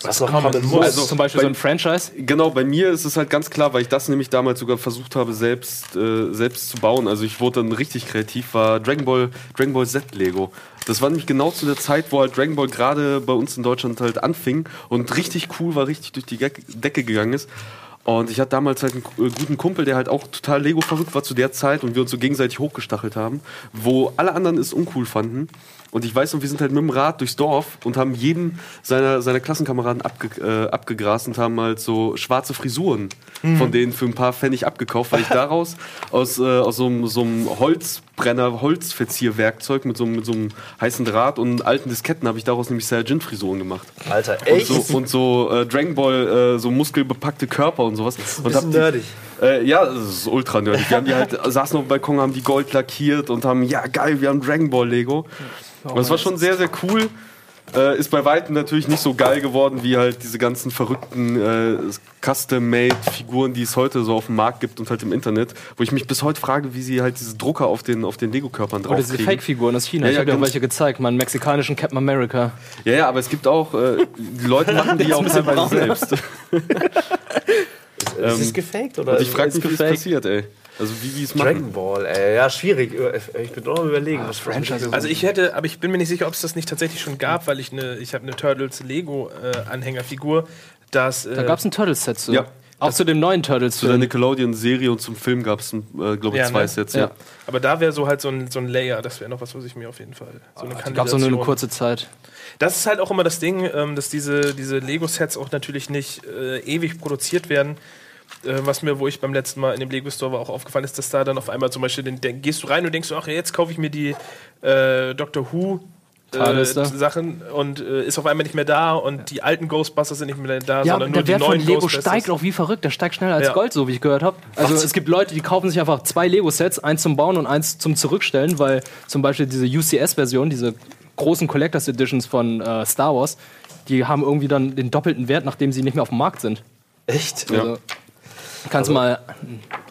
Was noch kommen muss. Also- Zum Beispiel bei- so ein Franchise. Genau, bei mir ist es halt ganz klar, weil ich das nämlich damals sogar versucht habe, selbst, äh, selbst zu bauen. Also ich wurde dann richtig kreativ, war Dragon Ball, Dragon Ball Z Lego. Das war nämlich genau zu der Zeit, wo halt Dragon Ball gerade bei uns in Deutschland halt anfing und richtig cool war, richtig durch die Decke gegangen ist. Und ich hatte damals halt einen äh, guten Kumpel, der halt auch total Lego verrückt war zu der Zeit und wir uns so gegenseitig hochgestachelt haben, wo alle anderen es uncool fanden. Und ich weiß noch, wir sind halt mit dem Rad durchs Dorf und haben jeden seiner, seiner Klassenkameraden abge, äh, abgegrast und haben halt so schwarze Frisuren von denen für ein paar Pfennig abgekauft, weil ich daraus *laughs* aus, äh, aus so, einem- so einem Holzbrenner, Holzverzierwerkzeug mit so, einem- mit so einem heißen Draht und alten Disketten habe ich daraus nämlich Saiyajin-Frisuren gemacht. Alter, Und echt? so, und so äh, Dragon Ball, äh, so muskelbepackte Körper und sowas. ein und bisschen die- nerdig. Äh, ja, das ist ultra nerdig. Wir haben die halt, *laughs* saßen auf dem Balkon, haben die Gold lackiert und haben, ja geil, wir haben Dragon Ball Lego. Und das war schon sehr, sehr cool. Äh, ist bei Weitem natürlich nicht so geil geworden wie halt diese ganzen verrückten äh, Custom-Made-Figuren, die es heute so auf dem Markt gibt und halt im Internet, wo ich mich bis heute frage, wie sie halt diese Drucker auf den, auf den Lego-Körpern Oder diese. Fake-Figuren aus China. Ja, ich ja, habe auch ganz- welche gezeigt, mal einen mexikanischen Captain America. Ja, ja, aber es gibt auch, äh, die Leute *laughs* machen die auch teilweise selbst. *laughs* ist es gefaked oder? Ich frage ist mich, wie es passiert, ey. Also wie die es machen. Dragon Ball, ey. Ja, schwierig. Ich bin noch am überlegen, was Franchise Also ich hätte, aber ich bin mir nicht sicher, ob es das nicht tatsächlich schon gab, weil ich eine, ich habe eine Turtles Lego äh, Anhängerfigur, das äh, Da gab es ein Turtles-Set zu. Ja. Auch zu dem neuen Turtles. Zu der Nickelodeon-Serie und zum Film gab es, äh, glaube ich, Ja, zwei ne? Sets. Ja. Ja. aber da wäre so halt so ein, so ein Layer, das wäre noch was, was ich mir auf jeden Fall so eine Gab es auch nur eine kurze Zeit. Das ist halt auch immer das Ding, ähm, dass diese, diese Lego-Sets auch natürlich nicht äh, ewig produziert werden. Äh, was mir, wo ich beim letzten Mal in dem Lego Store war, auch aufgefallen ist, dass da dann auf einmal zum Beispiel, den, den, gehst du rein und denkst, ach, jetzt kaufe ich mir die äh, Doctor Who Tagliste. Sachen und äh, ist auf einmal nicht mehr da und die alten Ghostbusters sind nicht mehr da, Ja, sondern nur der die Wert von neuen Lego Ghostbusters. steigt auch wie verrückt. Der steigt schneller als Ja. Gold, so wie ich gehört habe. Also es gibt Leute, die kaufen sich einfach zwei Lego-Sets, eins zum Bauen und eins zum Zurückstellen, weil zum Beispiel diese UCS-Version, diese großen Collectors Editions von äh, Star Wars, die haben irgendwie dann den doppelten Wert, nachdem sie nicht mehr auf dem Markt sind. Echt? Also, kannst du mal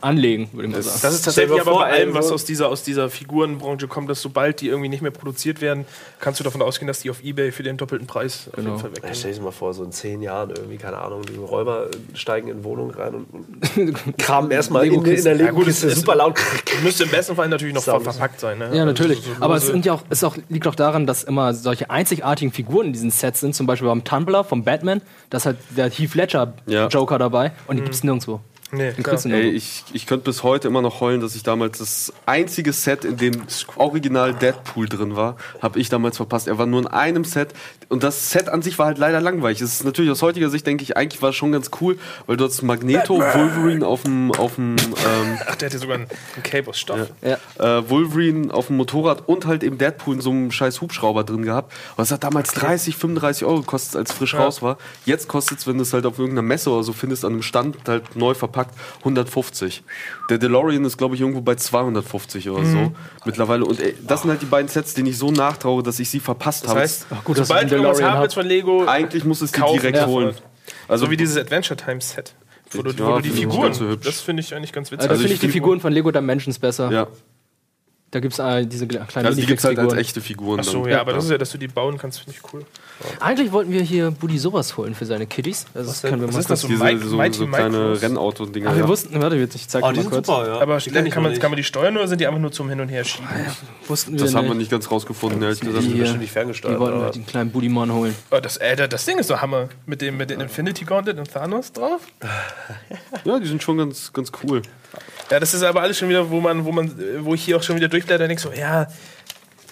anlegen, würde ich mal sagen. Das ist Stell dir tatsächlich aber vor, bei allem, ein was so- aus dieser, aus dieser Figurenbranche kommt, dass sobald die irgendwie nicht mehr produziert werden, kannst du davon ausgehen, dass die auf Ebay für den doppelten Preis auf Genau. jeden Fall Ja, weggehen. stell dir mal vor, so in zehn Jahren irgendwie, keine Ahnung, die Räuber steigen in Wohnungen rein und, *laughs* kramen erstmal in, in der Ja, gut, Lego-Kiste es- es- super laut. Müsste im besten Fall natürlich noch verpackt sein. Ne? Ja, natürlich. Also so- so Aber es ja auch, es auch, liegt auch daran, dass immer solche einzigartigen Figuren in diesen Sets sind. Zum Beispiel beim Tumblr vom Batman. Da ist halt der Heath Ledger Ja. Joker dabei. Und die gibt's nirgendwo. Nee, Ey, ich, ich könnte bis heute immer noch heulen, dass ich damals das einzige Set, in dem original Deadpool drin war, habe ich damals verpasst. Er war nur in einem Set und das Set an sich war halt leider langweilig. Es ist natürlich aus heutiger Sicht, denke ich, eigentlich war es schon ganz cool, weil du hast Magneto, Wolverine auf dem auf dem ähm, *laughs* Ach, der hat ja sogar ein, ein Cape aus Stoff. Ja. äh, Wolverine auf dem Motorrad und halt eben Deadpool in so einem scheiß Hubschrauber drin gehabt. Und das hat damals 30, 35 Euro gekostet, als es frisch raus war. Jetzt kostet es, wenn du es halt auf irgendeiner Messe oder so findest, an einem Stand halt neu verpackt, 150. Der DeLorean ist, glaube ich, irgendwo bei 250 oder so mittlerweile. Und ey, das sind halt die beiden Sets, denen ich so nachtraue, dass ich sie verpasst Das habe. heißt, gut, dass sobald irgendwas DeLorean haben willst von Lego, Eigentlich muss es die kaufen direkt ja. holen. Also so wie dieses Adventure Time Set. Wo du, Ja, wo du die Figuren, so hübsch. das finde ich eigentlich ganz witzig. Also, da Also finde ich die find- Figuren von Lego Dimensions besser. ja, Da gibt's äh, diese kleinen also die gibt es halt als echte Figuren. Ach so, dann. ja, aber das ist ja, dass du die bauen kannst, finde ich cool. Eigentlich wollten wir hier Buddy sowas holen für seine Kiddies. Das können wir Was mal ist das so? Diese, Mike- so, Mighty so kleine? Rennauto-Dinger. Ah, wir ja. wussten, warte, ich zeig Oh, mal kurz. super, ja. Aber kann, noch man, kann man die steuern oder sind die einfach nur zum Hin- und Her schieben? Wussten wir Das haben wir nicht. ganz rausgefunden, ehrlich Die gesagt. sind Die, bestimmt nicht ferngesteuert. Die wollten wir was? den kleinen Buddy-Mann holen. Oh, das, äh, das Ding ist doch Hammer. Mit dem, mit dem Infinity Gauntlet und Thanos drauf. Ja, die sind schon ganz, ganz cool. Ja, das ist aber alles schon wieder, wo man, wo man, wo ich hier auch schon wieder durchblätter und denk so, ja,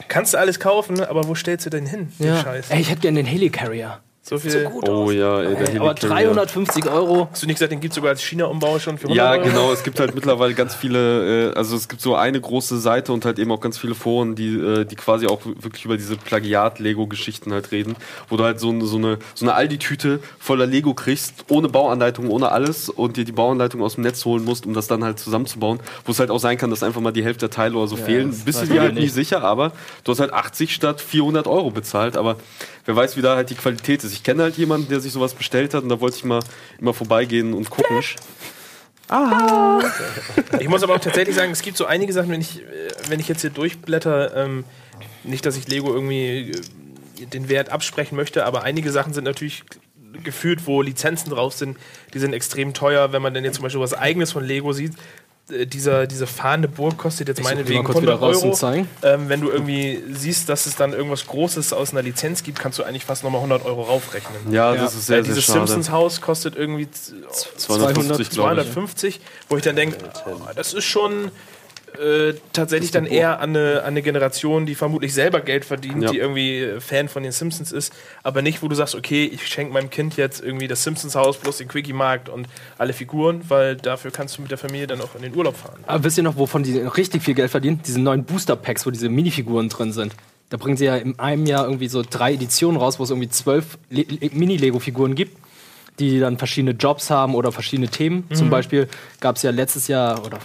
kannst du alles kaufen, aber wo stellst du denn hin? Ja. Scheiß. Ey, ich hätte gerne den Helicarrier. So viel. Oh ja, ey, der aber Helicarrier. 350 Euro. Hast du nicht gesagt, den gibt es sogar als China-Umbau schon für 100 Ja, Euro? genau. Es gibt halt mittlerweile ganz viele, äh, also es gibt so eine große Seite und halt eben auch ganz viele Foren, die, äh, die quasi auch wirklich über diese Plagiat-Lego-Geschichten halt reden, wo du halt so, eine- so eine, so eine Aldi-Tüte voller Lego kriegst, ohne Bauanleitung, ohne alles und dir die Bauanleitung aus dem Netz holen musst, um das dann halt zusammenzubauen, wo es halt auch sein kann, dass einfach mal die Hälfte der Teile oder so fehlen. das Bist du dir halt nicht. nicht sicher, aber du hast halt 80 statt 400 Euro bezahlt, aber wer weiß, wie da halt die Qualität ist. Ich kenne halt jemanden, der sich sowas bestellt hat und da wollte ich mal immer vorbeigehen und gucken. Ich muss aber auch tatsächlich sagen, es gibt so einige Sachen, wenn ich, äh, wenn ich jetzt hier durchblätter, ähm, nicht, dass ich Lego irgendwie äh, den Wert absprechen möchte, aber einige Sachen sind natürlich gefühlt, wo Lizenzen drauf sind, die sind extrem teuer. Wenn man denn jetzt zum Beispiel was Eigenes von Lego sieht, dieser, diese fahrende Burg kostet jetzt meinetwegen mal kurz wieder 100 raus Euro. Ähm, wenn du irgendwie siehst, dass es dann irgendwas Großes aus einer Lizenz gibt, kannst du eigentlich fast nochmal 100 Euro raufrechnen. Ja, das ist sehr, Äh, sehr dieses schade. Simpsons-Haus kostet irgendwie 250, glaube ich. 250, wo ich dann denke, oh, das ist schon äh, tatsächlich dann eher an eine, an eine Generation, die vermutlich selber Geld verdient, Ja. die irgendwie äh, Fan von den Simpsons ist, aber nicht, wo du sagst, okay, ich schenke meinem Kind jetzt irgendwie das Simpsons-Haus plus den Quickie-Markt und alle Figuren, weil dafür kannst du mit der Familie dann auch in den Urlaub fahren. Aber wisst ihr noch, wovon die richtig viel Geld verdienen? Diese neuen Booster-Packs, wo diese Minifiguren drin sind. Da bringen sie ja in einem Jahr irgendwie so drei Editionen raus, wo es irgendwie zwölf Le Le Mini-Lego-Figuren gibt, die dann verschiedene Jobs haben oder verschiedene Themen. Zum Beispiel gab es ja letztes Jahr oder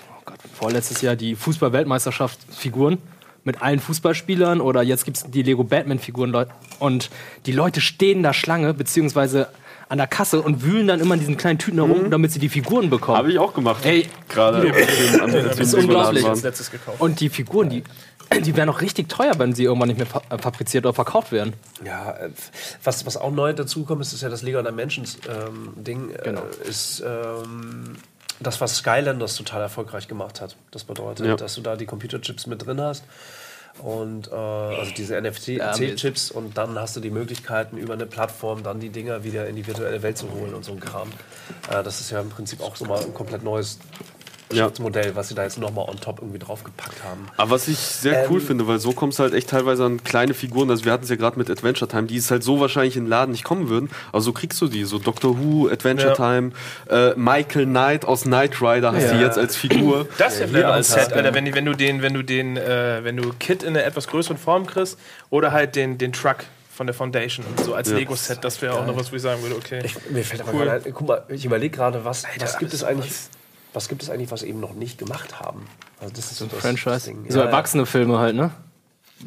vorletztes Jahr die Fußball-Weltmeisterschaftsfiguren mit allen Fußballspielern oder jetzt gibt es die Lego Batman-Figuren. Und die Leute stehen da Schlange, beziehungsweise an der Kasse und wühlen dann immer in diesen kleinen Tüten herum, damit sie die Figuren bekommen. Habe ich auch gemacht. Ey, Gerade *laughs* wir ist unglaublich. Laden als waren. letztes gekauft. Und die Figuren, die, die wären auch richtig teuer, wenn sie irgendwann nicht mehr äh, fabriziert oder verkauft werden. Ja, äh, was, was auch neu dazukommt, ist, ist ja das Lego Dimensions ähm, Ding, Genau. äh, ist ähm, das, was Skylanders total erfolgreich gemacht hat. Das bedeutet, Ja. dass du da die Computerchips mit drin hast und äh, also diese Ja, NFC-Chips und dann hast du die Möglichkeiten über eine Plattform dann die Dinger wieder in die virtuelle Welt zu holen und so ein Kram. Äh, das ist ja im Prinzip auch so mal ein komplett neues Geschäftsmodell, was sie da jetzt nochmal on top irgendwie draufgepackt haben. Aber was ich sehr cool Ähm, finde, weil so kommst du halt echt teilweise an kleine Figuren, also wir hatten es ja gerade mit Adventure Time, die es halt so wahrscheinlich in den Laden nicht kommen würden, aber so kriegst du die, so Doctor Who, Adventure Ja. Time, äh, Michael Knight aus Knight Rider hast du Ja. jetzt als Figur. *clears throat* Das wäre vielleicht auch ein Alter. Set, Alter, wenn, wenn du den, wenn du den, äh, wenn du Kit in einer etwas größeren Form kriegst oder halt den, den Truck von der Foundation und so als Ja. Lego-Set, das wäre auch noch was, wo ich sagen würde, okay. Ich, mir fällt aber Cool. gerade ein, guck mal, ich überlege gerade, was, was gibt es eigentlich, sowas. Was gibt es eigentlich, was eben noch nicht gemacht haben? Also das ist so das Franchise. Ding. So Ja, erwachsene Filme halt, ne?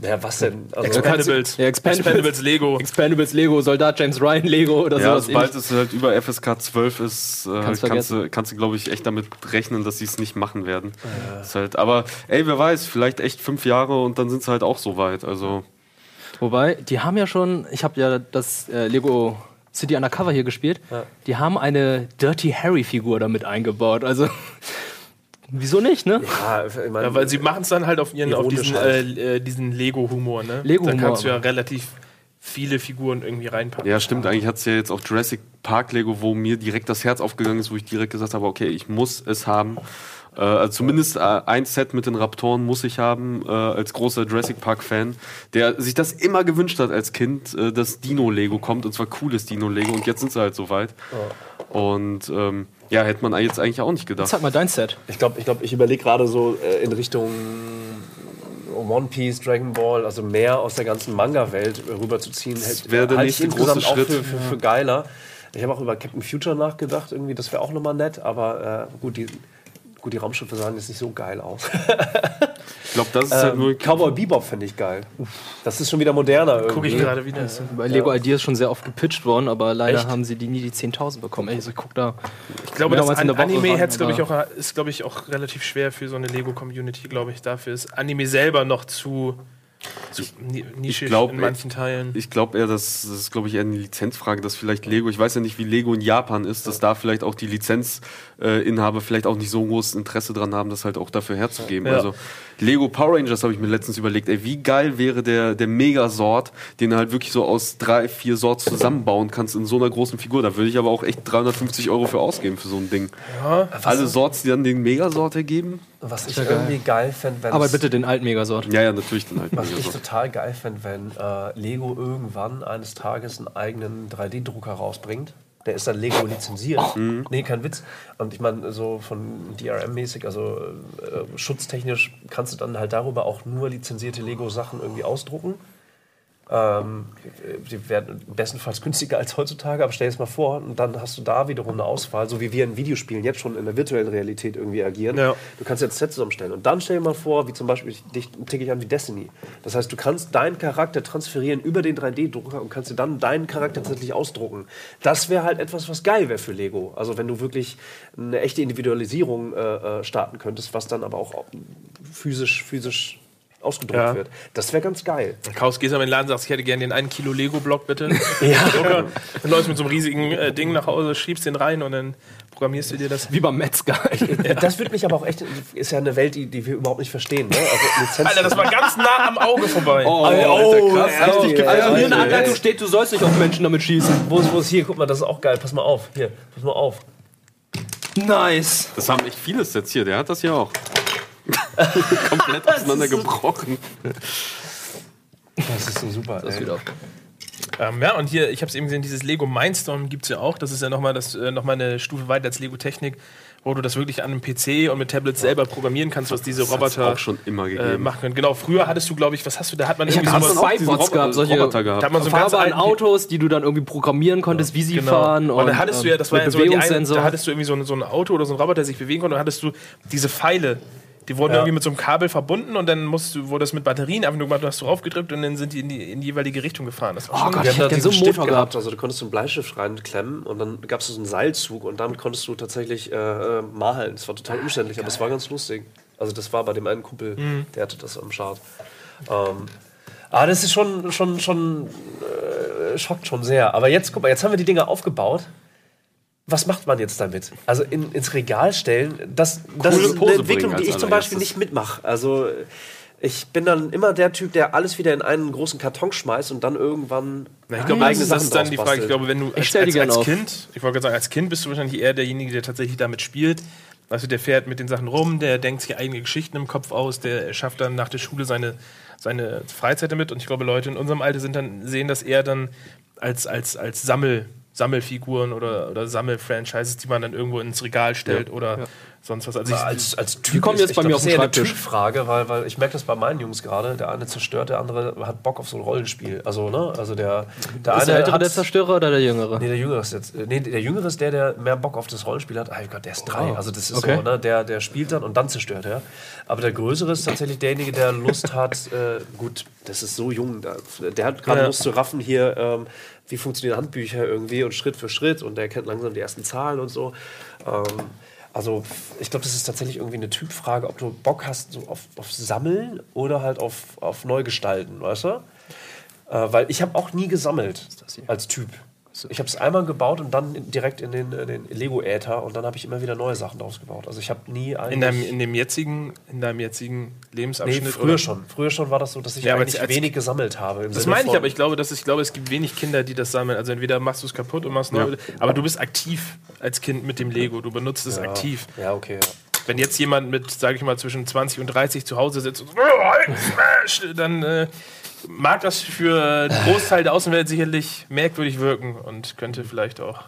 Ja, was denn? Also, Expendables. Ja, Expendables. Expendables Lego. Expendables Lego, Soldat James Ryan Lego oder Ja, sowas. sobald es halt über FSK 12 ist, äh, Kannst du, kannst du, glaube ich, echt damit rechnen, dass sie es nicht machen werden. Ist halt, aber ey, wer weiß, vielleicht echt fünf Jahre und dann sind sie halt auch so weit. Also Wobei, die haben ja schon, ich habe ja das äh, Lego City Undercover hier gespielt, Ja. die haben eine Dirty Harry Figur damit eingebaut. Also, wieso nicht, ne? ja, ich meine, Ja, weil sie machen es dann halt auf ihren, auf diesen, halt. äh, äh, diesen Lego-Humor, ne? Lego-Humor. Da kannst du ja relativ viele Figuren irgendwie reinpacken. Ja, stimmt. Eigentlich hat es ja jetzt auch Jurassic Park Lego, wo mir direkt das Herz aufgegangen ist, wo ich direkt gesagt habe, okay, ich muss es haben. Äh, also zumindest äh, ein Set mit den Raptoren muss ich haben, äh, als großer Jurassic Park Fan, der sich das immer gewünscht hat als Kind, äh, dass Dino Lego kommt und zwar cooles Dino Lego und jetzt sind sie halt soweit. Und ähm, ja, hätte man jetzt eigentlich auch nicht gedacht. Zeig mal dein Set. Ich glaube, ich, glaub, ich überlege gerade so äh, in Richtung One Piece, Dragon Ball, also mehr aus der ganzen Manga-Welt rüberzuziehen. hält- wäre der nächste große auch Schritt. Für, für, für geiler. Ich habe auch über Captain Future nachgedacht, irgendwie, das wäre auch nochmal nett, aber äh, gut, die, gut, die Raumschiffe sahen jetzt nicht so geil aus. *laughs* Ich glaube, das ist halt Ähm, nur. Cowboy Bebop finde ich geil. Das ist schon wieder moderner irgendwie. Gucke ich gerade wieder. Bei Lego Ideas schon sehr oft gepitcht worden, aber leider Echt? haben sie die nie die 10.000 bekommen. Ey, also ich guck da. Ich glaube, Ja, das An Anime hätt's, glaub ich, auch, ist, glaube ich, auch relativ schwer für so eine Lego-Community, glaube ich. Dafür ist Anime selber noch zu, zu ni- nischig glaub, in manchen Teilen. Ich glaube eher, dass das ist, glaube ich, eher eine Lizenzfrage, dass vielleicht Lego, ich weiß ja nicht, wie Lego in Japan ist, dass da vielleicht auch die Lizenzinhaber vielleicht auch nicht so großes Interesse dran haben, das halt auch dafür herzugeben. Ja. Also Lego Power Rangers habe ich mir letztens überlegt, ey, wie geil wäre der, der Megasort, den du halt wirklich so aus drei, vier Sorts zusammenbauen kannst in so einer großen Figur. Da würde ich aber auch echt 350 Euro für ausgeben für so ein Ding. Alle Sorts, die dann den Megasort ergeben? Was ich irgendwie geil fände, wenn Aber bitte den alten Megasort. Ja, ja, natürlich dann halt. Was ich Megasort. total geil fände, wenn äh, Lego irgendwann eines Tages einen eigenen 3D-Drucker rausbringt. Der ist dann Lego lizenziert. Nee, kein Witz. Und ich meine, so von DRM-mäßig, also äh, schutztechnisch, kannst du dann halt darüber auch nur lizenzierte Lego-Sachen irgendwie ausdrucken. Ähm, die werden bestenfalls günstiger als heutzutage, aber stell dir das mal vor, und dann hast du da wiederum eine Auswahl, so wie wir in Videospielen jetzt schon in der virtuellen Realität irgendwie agieren. Ja. Du kannst jetzt Sets zusammenstellen. Und dann stell dir mal vor, wie zum Beispiel, ich- dich ticke ich an wie Destiny. Das heißt, du kannst deinen Charakter transferieren über den 3D-Drucker und kannst dir dann deinen Charakter tatsächlich ausdrucken. Das wäre halt etwas, was geil wäre für Lego. Also wenn du wirklich eine echte Individualisierung äh, äh, starten könntest, was dann aber auch physisch, physisch ausgedruckt Ja. wird. Das wäre ganz geil. Kaus, gehst du in den Laden und sagst, ich hätte gerne den einen Kilo Lego-Block, bitte. *laughs* ja. *laughs* Dann läufst du mit so einem riesigen äh, Ding nach Hause, schiebst den rein und dann programmierst du dir das. Wie beim Metzger. *laughs* Das würde mich aber auch echt, ist ja eine Welt, die, die wir überhaupt nicht verstehen. Ne? Also Alter, das war ganz nah am Auge vorbei. Oh, oh, krass. ja, richtig ja, gefeiert. Also hier in der. Anleitung steht, du sollst nicht auf Menschen damit schießen. Wo ist, wo ist hier? Guck mal, das ist auch geil. Pass mal auf. Hier, pass mal auf. Nice. Das haben echt viele Sets hier, der hat das ja auch. *laughs* Komplett *laughs* auseinandergebrochen. Das ist so super. Das ey. wieder auf. Ähm, ja, und hier, ich habe es eben gesehen, dieses Lego Mindstorm gibt es ja auch. Das ist ja nochmal äh, noch mal eine Stufe weiter als Lego Technik, wo du das wirklich an einem PC und mit Tablets selber programmieren kannst, was diese Das Roboter auch schon immer äh, machen können. Genau, früher hattest du, glaube ich, was hast du, da hat man Ich irgendwie sowas- so Roboter- gehabt, solche Roboter gehabt. da hat man so fahrbaren alten- Autos, die du dann irgendwie programmieren konntest, wie sie Genau. fahren. Und, dann hattest du ja, das war ja so die Bewegungssensor. da hattest du irgendwie so ein, so ein Auto oder so ein Roboter, der sich bewegen konnte, und dann hattest du diese Pfeile. Die wurden Ja. irgendwie mit so einem Kabel verbunden und dann musst du, wurde das mit Batterien einfach nur gemacht, du hast drauf gedrückt und dann sind die in die, in die jeweilige Richtung gefahren. Das war Oh Gott, Wir ich haben da so Stift Motor gehabt, gehabt. also du konntest so einen Bleistift reinklemmen und dann gab es so einen Seilzug und damit konntest du tatsächlich äh, äh, malen. Das war total umständlich, aber es war ganz lustig. Also das war bei dem einen Kumpel, der hatte das am Start. Ähm, aber das ist schon, schon, schon, äh, schockt schon sehr. Aber jetzt, guck mal, jetzt haben wir die Dinger aufgebaut. Was macht man jetzt damit? Also in, ins Regal stellen, das, das Coole ist eine Pose Entwicklung, die ich zum Beispiel nicht mitmache. Also ich bin dann immer der Typ, der alles wieder in einen großen Karton schmeißt und dann irgendwann Na, ich glaube, eigene das ist Sachen dann die Frage. Ich glaube, wenn du als, als, als. Kind, ich wollte gerade sagen, als Kind bist du wahrscheinlich eher derjenige, der tatsächlich damit spielt. Also der fährt mit den Sachen rum, der denkt sich eigene Geschichten im Kopf aus, der schafft dann nach der Schule seine, seine Freizeit damit. Und ich glaube, Leute in unserem Alter sind dann, sehen das eher dann als, als, als Sammel, Sammelfiguren oder, oder Sammelfranchises, die man dann irgendwo ins Regal stellt oder sonst was. Also ich, als, als Typ Die kommen ist- jetzt ich bei mir auf den eine Schreibtisch. Typfrage, weil, weil ich merke das bei meinen Jungs gerade. Der eine zerstört, der andere hat Bock auf so ein Rollenspiel. Also, ne? Also der, der Ist der ältere der Zerstörer oder der jüngere? Nee, der Jüngere ist jetzt. Nee, der Jüngere ist der, der mehr Bock auf das Rollenspiel hat. Ah Gott, der ist drei. Also das ist Okay. so, ne? Der, der spielt dann und dann zerstört er. Aber der Größere ist tatsächlich derjenige, der Lust hat. Äh, gut, das ist so jung. Der, der hat gerade Ja. Lust zu raffen hier. Ähm, wie funktionieren Handbücher irgendwie und Schritt für Schritt und der kennt langsam die ersten Zahlen und so. Ähm, also ich glaube, das ist tatsächlich irgendwie eine Typfrage, ob du Bock hast so auf, auf Sammeln oder halt auf, auf Neugestalten, weißt du? Äh, weil ich habe auch nie gesammelt als Typ. Ich habe es einmal gebaut und dann in- direkt in den, den Lego-Äther und dann habe ich immer wieder neue Sachen draus gebaut. Also ich habe nie eigentlich... in, deinem, in, dem jetzigen, in deinem jetzigen nee, Lebensabschnitt. früher oder? schon. Früher schon war das so, dass ich Ja, eigentlich als- wenig gesammelt habe. Das Sinne meine ich aber. Ich glaube, dass ich glaube, es gibt wenig Kinder, die das sammeln. Also entweder machst du es kaputt und machst neu. Aber du bist aktiv als Kind mit dem Lego. Du benutzt es aktiv. Ja, okay. Ja. Wenn jetzt jemand mit, sage ich mal, zwischen 20 und 30 zu Hause sitzt und *laughs* dann äh, mag das für einen Großteil der Außenwelt sicherlich merkwürdig wirken und könnte vielleicht auch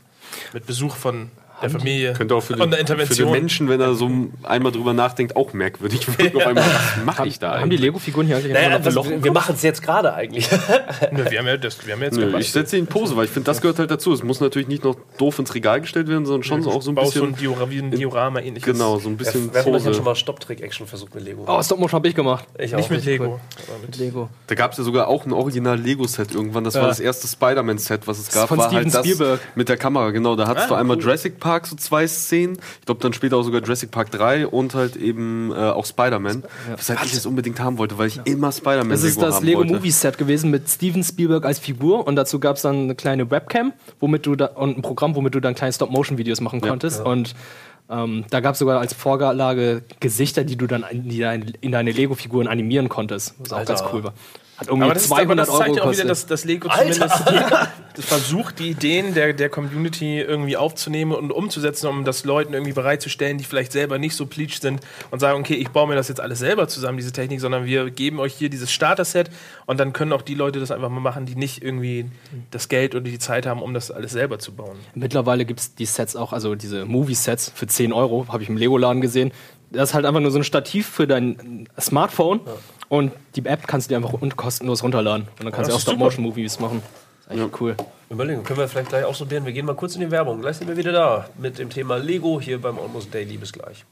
mit Besuch von der Familie Könnte auch für und den, für den. Menschen, wenn er so einmal drüber nachdenkt, auch merkwürdig wirken. Auf einmal, was mache ich da Haben die eigentlich? Lego-Figuren hier eigentlich Naja, verlochen? wir machen es jetzt gerade eigentlich. *laughs* Nö, wir haben ja, das, wir haben ja jetzt Nö, ich setze ihn in Pose, weil ich finde, das gehört halt dazu. Es muss natürlich nicht noch doof ins Regal gestellt werden, sondern schon so auch so ein baust so ein bisschen. Diorama, wie ein Diorama ähnliches. Genau, so ein bisschen Wer von euch hat schon Pose. mal Stopptrick-Action versucht mit Lego? Oh, Stop-Motion habe ich gemacht. ich Nicht mit Lego. mit Lego. Da gab es ja sogar auch ein Original-Lego-Set irgendwann. Das war Ja. das erste Spider-Man-Set, was es gab. von war Steven halt das Spielberg. mit der Kamera, genau. Da hattest Ah, du einmal. Jurassic Park, so zwei Szenen. Ich glaube, dann später auch sogar Jurassic Park 3 und halt eben äh, auch Spider-Man. Weshalb ich es unbedingt haben wollte, weil ich immer Spider-Man Das ist Lego das haben Lego wollte. Movie Set gewesen mit Steven Spielberg als Figur und dazu gab es dann eine kleine Webcam, womit du da und ein Programm, womit du dann kleine Stop-Motion-Videos machen konntest und ähm, da gab es sogar als Vorlage Gesichter, die du dann in, die dein- in deine Lego-Figuren animieren konntest, was auch Alter. ganz cool war. Hat irgendwie Aber das, ist, aber 200 das zeigt Euro ja auch wieder, dass das Lego zumindest *laughs* das versucht, die Ideen der, der Community irgendwie aufzunehmen und umzusetzen, um das Leuten irgendwie bereitzustellen, die vielleicht selber nicht so pleatsch sind und sagen, okay, ich baue mir das jetzt alles selber zusammen, diese Technik, sondern wir geben euch hier dieses Starter-Set und dann können auch die Leute das einfach mal machen, die nicht irgendwie das Geld oder die Zeit haben, um das alles selber zu bauen. Mittlerweile gibt es die Sets auch, also diese Movie-Sets für 10 Euro, habe ich im Lego-Laden gesehen. Das ist halt einfach nur so ein Stativ für dein Smartphone und die App kannst du dir einfach kostenlos runterladen. Und dann kannst du auch. Stop-Motion-Movies machen. Das ist eigentlich cool. Überlegen, können wir vielleicht gleich ausprobieren. Wir gehen mal kurz in die Werbung. Gleich sind wir wieder da mit dem Thema Lego hier beim Almost Daily. Bis gleich.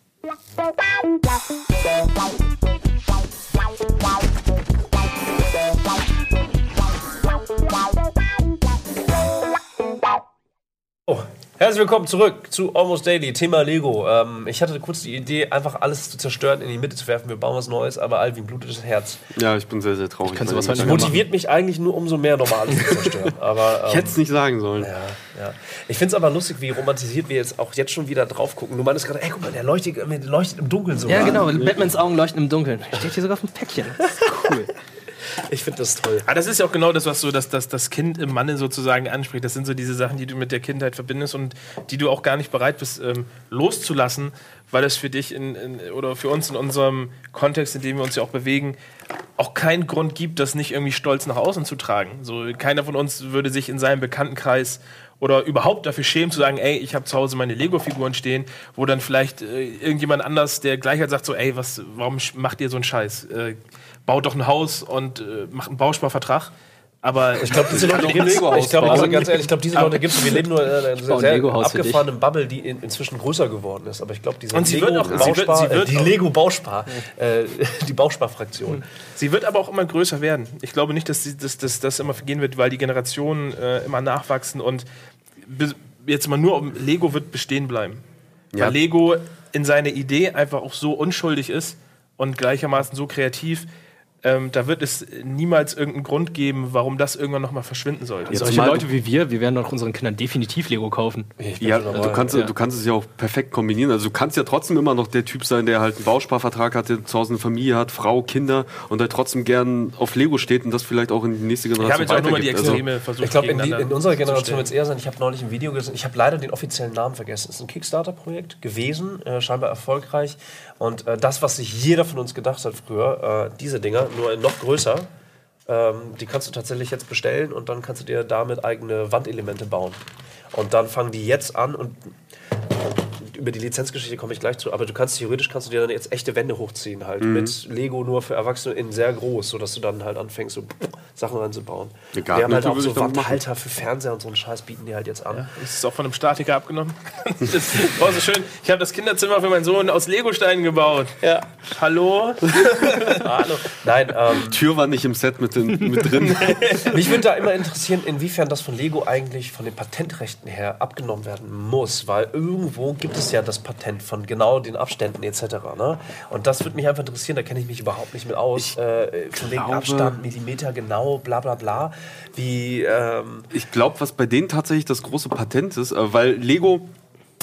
Oh, herzlich willkommen zurück zu Almost Daily, Thema Lego. Ähm, ich hatte kurz die Idee, einfach alles zu zerstören, in die Mitte zu werfen. Wir bauen was Neues, aber Alvin blutet das Herz. Ja, ich bin sehr, sehr traurig. bei sowas Gedanken. nicht Motiviert mich eigentlich nur umso mehr, nochmal alles zu zerstören. *laughs* Aber, Ich ähm, hätte es nicht sagen sollen. ja, ja. Ich finde es aber lustig, wie romantisiert wir jetzt auch jetzt schon wieder drauf gucken. Du meinst gerade, ey, guck mal, der leuchtet, der leuchtet im Dunkeln sogar. Ja, genau. Batmans Augen leuchten im Dunkeln. Steht hier sogar auf dem Päckchen. Das ist cool. *laughs* Ich finde das toll. Aber das ist ja auch genau das, was so das, das, das Kind im Manne sozusagen anspricht. Das sind so diese Sachen, die du mit der Kindheit verbindest und die du auch gar nicht bereit bist ähm, loszulassen, weil es für dich in, in, oder für uns in unserem Kontext, in dem wir uns ja auch bewegen, auch keinen Grund gibt, das nicht irgendwie stolz nach außen zu tragen. So, keiner von uns würde sich in seinem Bekanntenkreis oder überhaupt dafür schämen zu sagen, ey, ich habe zu Hause meine Lego-Figuren stehen, wo dann vielleicht äh, irgendjemand anders, der gleich halt sagt so, ey, was, warum macht ihr so einen Scheiß? Äh, baut doch ein Haus und äh, macht einen Bausparvertrag. Aber Ich glaube, *laughs* diese Leute gibt's. Ich glaube, also ganz ehrlich, ich glaube, diese Leute gibt es. Wir leben nur in einer sehr dich. abgefahrenen Bubble, die in, inzwischen größer geworden ist. Aber ich glaube, diese Und sie wird auch- sie wird- Bauspar, sie wird äh, die auch- Lego Bauspar, äh, *laughs* die Bausparfraktion. Sie wird aber auch immer größer werden. Ich glaube nicht, dass das immer vergehen wird, weil die Generationen äh, immer nachwachsen und jetzt mal nur um Lego wird bestehen bleiben. Ja. Weil Lego in seiner Idee einfach auch so unschuldig ist und gleichermaßen so kreativ, ähm, da wird es niemals irgendeinen Grund geben, warum das irgendwann nochmal verschwinden sollte. Jetzt Solche Leute wie wir, wir werden doch unseren Kindern definitiv Lego kaufen. Ich Ja, du kannst, Ja. du kannst es ja auch perfekt kombinieren. Also du kannst ja trotzdem immer noch der Typ sein, der halt einen Bausparvertrag hat, der zu Hause eine Familie hat, Frau, Kinder und der trotzdem gern auf Lego steht und das vielleicht auch in die nächste Ich Generation habe jetzt auch nur mal die weitergibt. Also, Extreme versucht. Ich glaube, in, in unserer Generation wird es eher sein. Ich habe neulich ein Video gesehen. Ich habe leider den offiziellen Namen vergessen. Es ist ein Kickstarter-Projekt gewesen, äh, scheinbar erfolgreich. Und äh, das, was sich jeder von uns gedacht hat früher, äh, diese Dinger, nur noch größer, ähm, die kannst du tatsächlich jetzt bestellen und dann kannst du dir damit eigene Wandelemente bauen. Und dann fangen die jetzt an und über die Lizenzgeschichte komme ich gleich zu, aber du kannst theoretisch kannst du dir dann jetzt echte Wände hochziehen halt mit Lego nur für Erwachsene in sehr groß, sodass du dann halt anfängst so Sachen reinzubauen. Wir haben halt auch so. Wandhalter für Fernseher und so einen Scheiß bieten die halt jetzt an. Ist es auch von einem Statiker abgenommen? *laughs* das war so schön. Ich habe das Kinderzimmer für meinen Sohn aus Legosteinen gebaut. Ja. Hallo? *laughs* Hallo. Nein, ähm, Tür war nicht im Set mit, den, mit drin. *laughs* mich würde da immer interessieren, inwiefern das von Lego eigentlich von den Patentrechten her abgenommen werden muss, weil irgendwo gibt es ja das Patent von genau den Abständen etc. Ne? Und das würde mich einfach interessieren, da kenne ich mich überhaupt nicht mit aus. äh, von wegen Abstand, Millimeter genau, bla bla bla. Wie, ähm, Ich glaube, was bei denen tatsächlich das große Patent ist, äh, weil Lego,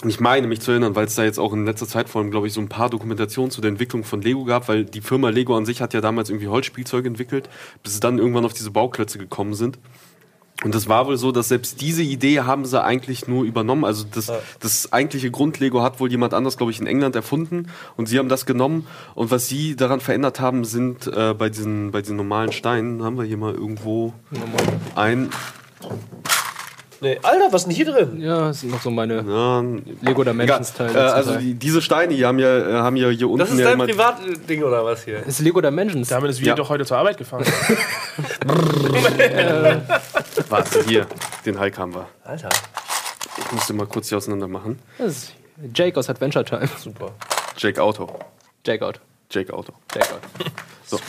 ich meine mich zu erinnern, weil es da jetzt auch in letzter Zeit vor allem, glaube ich, so ein paar Dokumentationen zu der Entwicklung von Lego gab, weil die Firma Lego an sich hat ja damals irgendwie Holzspielzeug entwickelt, bis sie dann irgendwann auf diese Bauklötze gekommen sind. Und das war wohl so, dass selbst diese Idee haben sie eigentlich nur übernommen. Also das, das eigentliche Grundlego hat wohl jemand anders, glaube ich, in England erfunden. Und sie haben das genommen. Und was sie daran verändert haben, sind äh, bei, diesen, bei diesen normalen Steinen, haben wir hier mal irgendwo ein, nee, Alter, was ist denn hier drin? Ja, das sind noch so meine ja, Lego. Dimensions Äh, Teile. also die, diese Steine, die haben ja, äh, haben ja hier unten Das ist ja dein Privatding oder was hier? ist Lego Dimensions. Damit ist wir Ja. doch heute zur Arbeit gefahren. *laughs* *laughs* Warte, hier, den Hulk haben wir. Alter, Ich muss den mal kurz hier auseinander machen. Das ist Jake aus Adventure Time. super. Jake Auto. Jake out. Jake Auto. Jake out. So.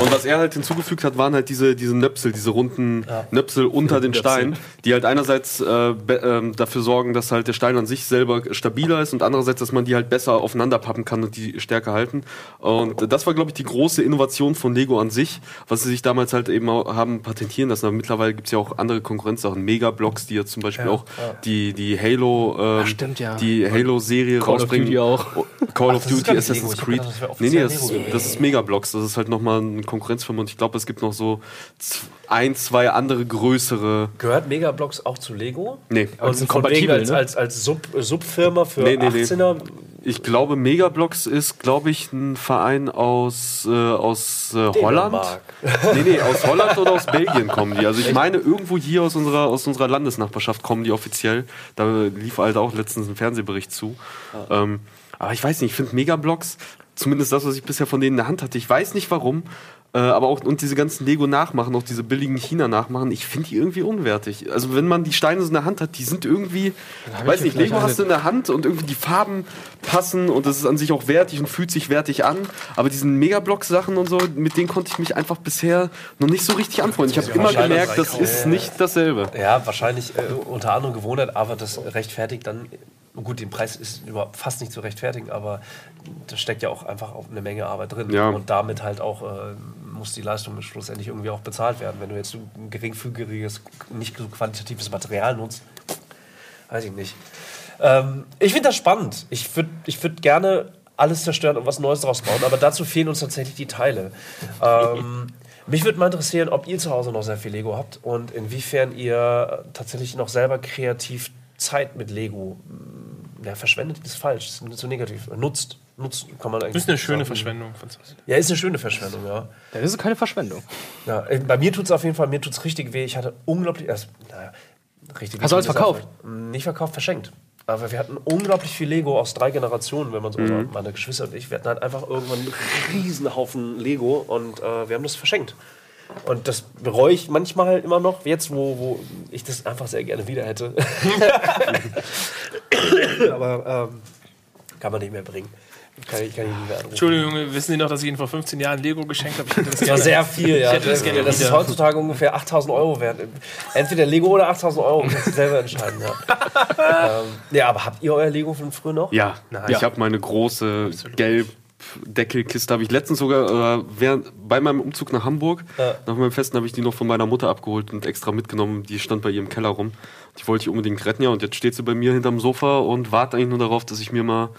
Und was er halt hinzugefügt hat, waren halt diese, diese Nöpsel, diese runden Nöpsel unter den Steinen, die halt einerseits äh, ähm, dafür sorgen, dass halt der Stein an sich selber stabiler ist und andererseits, dass man die halt besser aufeinander pappen kann und die stärker halten. Und das war, glaube ich, die große Innovation von Lego an sich, was sie sich damals halt eben auch haben patentieren lassen. Aber mittlerweile gibt es ja auch andere Konkurrenzsachen, Megablocks, die jetzt zum Beispiel auch die, die Halo, ähm, stimmt, ja. die Halo-Serie Call of rausbringen. Duty auch. Oh, Call of das ist Duty. Assassin's Creed. gedacht, das wäre Nee, nee, das, das ist Megablocks. Das ist halt nochmal eine Konkurrenzfirma und ich glaube, es gibt noch so ein, zwei andere größere. Gehört Megablocks auch zu Lego? Nee. Aber Und sind kompatibel, als, ne? als, als Sub, Subfirma für Nee, nee, nee. 18er. Ich glaube, Megablocks ist, glaube ich, ein Verein aus, äh, aus äh, Holland. Nee, nee, aus Holland oder aus Belgien kommen die. Also ich meine, irgendwo hier aus unserer, aus unserer Landesnachbarschaft kommen die offiziell. Da lief halt auch letztens ein Fernsehbericht zu. Ähm, aber ich weiß nicht, ich finde Megablocks, zumindest das, was ich bisher von denen in der Hand hatte, ich weiß nicht warum, äh, aber auch und diese ganzen Lego-Nachmachen, auch diese billigen China-Nachmachen, ich finde die irgendwie unwertig. Also wenn man die Steine so in der Hand hat, die sind irgendwie, hab weiß ich nicht, Lego hast du in der Hand und irgendwie die Farben passen und das ist an sich auch wertig und fühlt sich wertig an. Aber diesen Megablock-Sachen und so, mit denen konnte ich mich einfach bisher noch nicht so richtig anfreunden. Ich habe immer gemerkt, das ist nicht dasselbe. Ja, wahrscheinlich äh, unter anderem Gewohnheit, aber das rechtfertigt dann. Gut, den Preis ist überhaupt fast nicht zu rechtfertigen, aber da steckt ja auch einfach auch eine Menge Arbeit drin. Ja. Und damit halt auch äh, muss die Leistung schlussendlich irgendwie auch bezahlt werden. Wenn du jetzt ein geringfügiges, nicht so quantitatives Material nutzt, weiß ich nicht. Ähm, ich finde das spannend. Ich würde ich würd gerne alles zerstören und was Neues draus bauen, aber dazu fehlen uns tatsächlich die Teile. Ähm, *laughs* mich würde mal interessieren, ob ihr zu Hause noch sehr viel Lego habt und inwiefern ihr tatsächlich noch selber kreativ Zeit mit Lego ja, verschwendet, ist falsch, ist zu negativ. Nutzt. Nutzt kann man eigentlich Das ist eine schöne sagen. Verschwendung von. Ja, ist eine schöne Verschwendung, ja. Das ist keine Verschwendung. ja äh, bei mir tut es auf jeden Fall, mir tut es richtig weh. Ich hatte unglaublich, also, naja, richtig Hast du alles verkauft? Nicht verkauft, verschenkt. Aber wir hatten unglaublich viel Lego aus drei Generationen, wenn man so, also meine Geschwister und ich, wir hatten halt einfach irgendwann einen riesen Haufen Lego und äh, wir haben das verschenkt. Und das bereue ich manchmal halt immer noch, jetzt wo, wo ich das einfach sehr gerne wieder hätte. *laughs* *laughs* Aber ähm, kann man nicht mehr bringen. Kann ich, kann ich nicht mehr anrufen. Entschuldigung, wissen Sie noch, dass ich Ihnen vor 15 Jahren Lego geschenkt habe? Ich hätte das Ja, gerne. sehr viel, ja. Ich hätte das gerne das ist heutzutage ungefähr 8000 Euro wert. Entweder Lego oder 8000 Euro. Kannst du selber entscheiden, ja. *laughs* ähm, ja, aber habt ihr euer Lego von früher noch? Ja, ich habe meine große gelb Pappdeckelkiste habe ich letztens sogar äh, während, bei meinem Umzug nach Hamburg, Ja. nach meinem Festen, habe ich die noch von meiner Mutter abgeholt und extra mitgenommen. Die stand bei ihr im Keller rum. Die wollte ich unbedingt retten, ja. Und jetzt steht sie bei mir hinterm Sofa und wartet eigentlich nur darauf, dass ich mir mal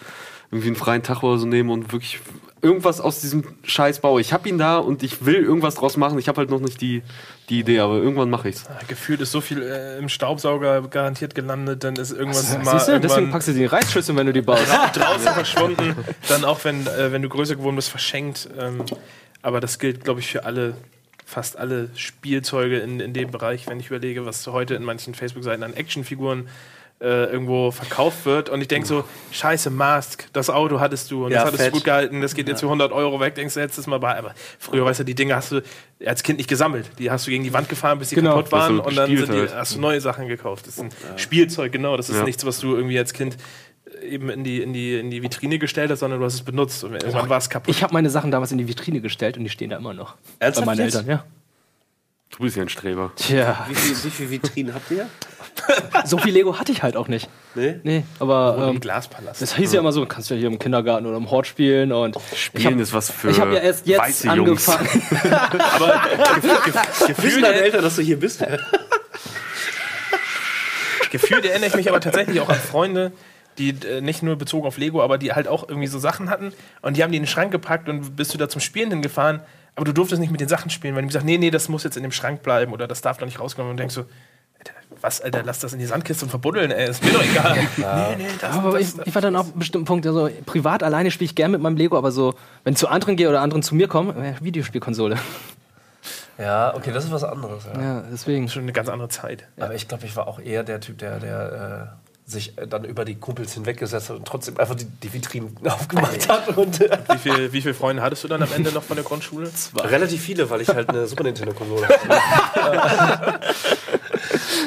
irgendwie einen freien Tag oder so nehme und wirklich irgendwas aus diesem Scheiß baue. Ich habe ihn da und ich will irgendwas draus machen. Ich habe halt noch nicht die, die Idee, aber irgendwann mache ich's. Gefühlt ist so viel äh, im Staubsauger garantiert gelandet, dann ist irgendwas mal Siehst du, deswegen irgendwann packst du die Reizschüssel, wenn du die baust. draußen verschwunden. Dann auch, wenn, äh, wenn du größer geworden bist, verschenkt. Ähm, aber das gilt, glaube ich, für alle, fast alle Spielzeuge in, in dem Bereich, wenn ich überlege, was heute in manchen Facebook-Seiten an Actionfiguren äh, irgendwo verkauft wird. Und ich denke so, scheiße, Mask, das Auto hattest du und Ja, das hattest fett. du gut gehalten, das geht jetzt für 100 Euro weg, denkst du, letztes Mal bei. Aber früher, weißt du, die Dinge hast du als Kind nicht gesammelt. Die hast du gegen die Wand gefahren, bis die Genau. kaputt waren und dann die, halt. hast du neue Sachen gekauft. Das ist ein Spielzeug, genau. Das ist Ja. nichts, was du irgendwie als Kind eben in die, in die, in die Vitrine gestellt hast, sondern du hast es benutzt und irgendwann war es kaputt. Ich habe meine Sachen damals in die Vitrine gestellt und die stehen da immer noch. Ernsthaft Bei meinen jetzt? Eltern, ja. Du bist ja ein Streber. Tja, Wie viele wie viel Vitrinen habt ihr? *laughs* so viel Lego hatte ich halt auch nicht. Nee? Nee, aber Im ähm, Glaspalast. das hieß ja immer so, kannst du ja hier im Kindergarten oder im Hort spielen und Spielen habe ist was für ich hab ja erst jetzt weiße Jungs. angefangen. *laughs* Wissen Gefühlt, deine Eltern, dass du hier bist? gefühlt erinnere ich mich aber tatsächlich auch an Freunde, die äh, nicht nur bezogen auf Lego, aber die halt auch irgendwie so Sachen hatten und die haben die in den Schrank gepackt und bist du da zum Spielen hingefahren, aber du durftest nicht mit den Sachen spielen, weil die gesagt nee, nee, das muss jetzt in dem Schrank bleiben oder das darf doch nicht rauskommen und denkst so, was, Alter, lass das in die Sandkiste und verbuddeln, ey, ist mir doch egal. Nee, nee, das, Aber ich, das, ich war dann auf einem bestimmten Punkt, also privat alleine spiele ich gern mit meinem Lego, aber so, wenn ich zu anderen gehe oder anderen zu mir kommen, äh, Videospielkonsole. Ja, okay, das ist was anderes. Ja. Ja, deswegen. schon eine ganz andere Zeit. Aber ich glaube, ich war auch eher der Typ, der, der äh, sich äh, dann über die Kumpels hinweggesetzt hat und trotzdem einfach die, die Vitrinen *laughs* aufgemacht hat. Und, äh, Wie, viel, wie viele Freunde hattest du dann am Ende noch von der Grundschule? relativ viele, weil ich halt eine Super Nintendo-Konsole hatte. *laughs*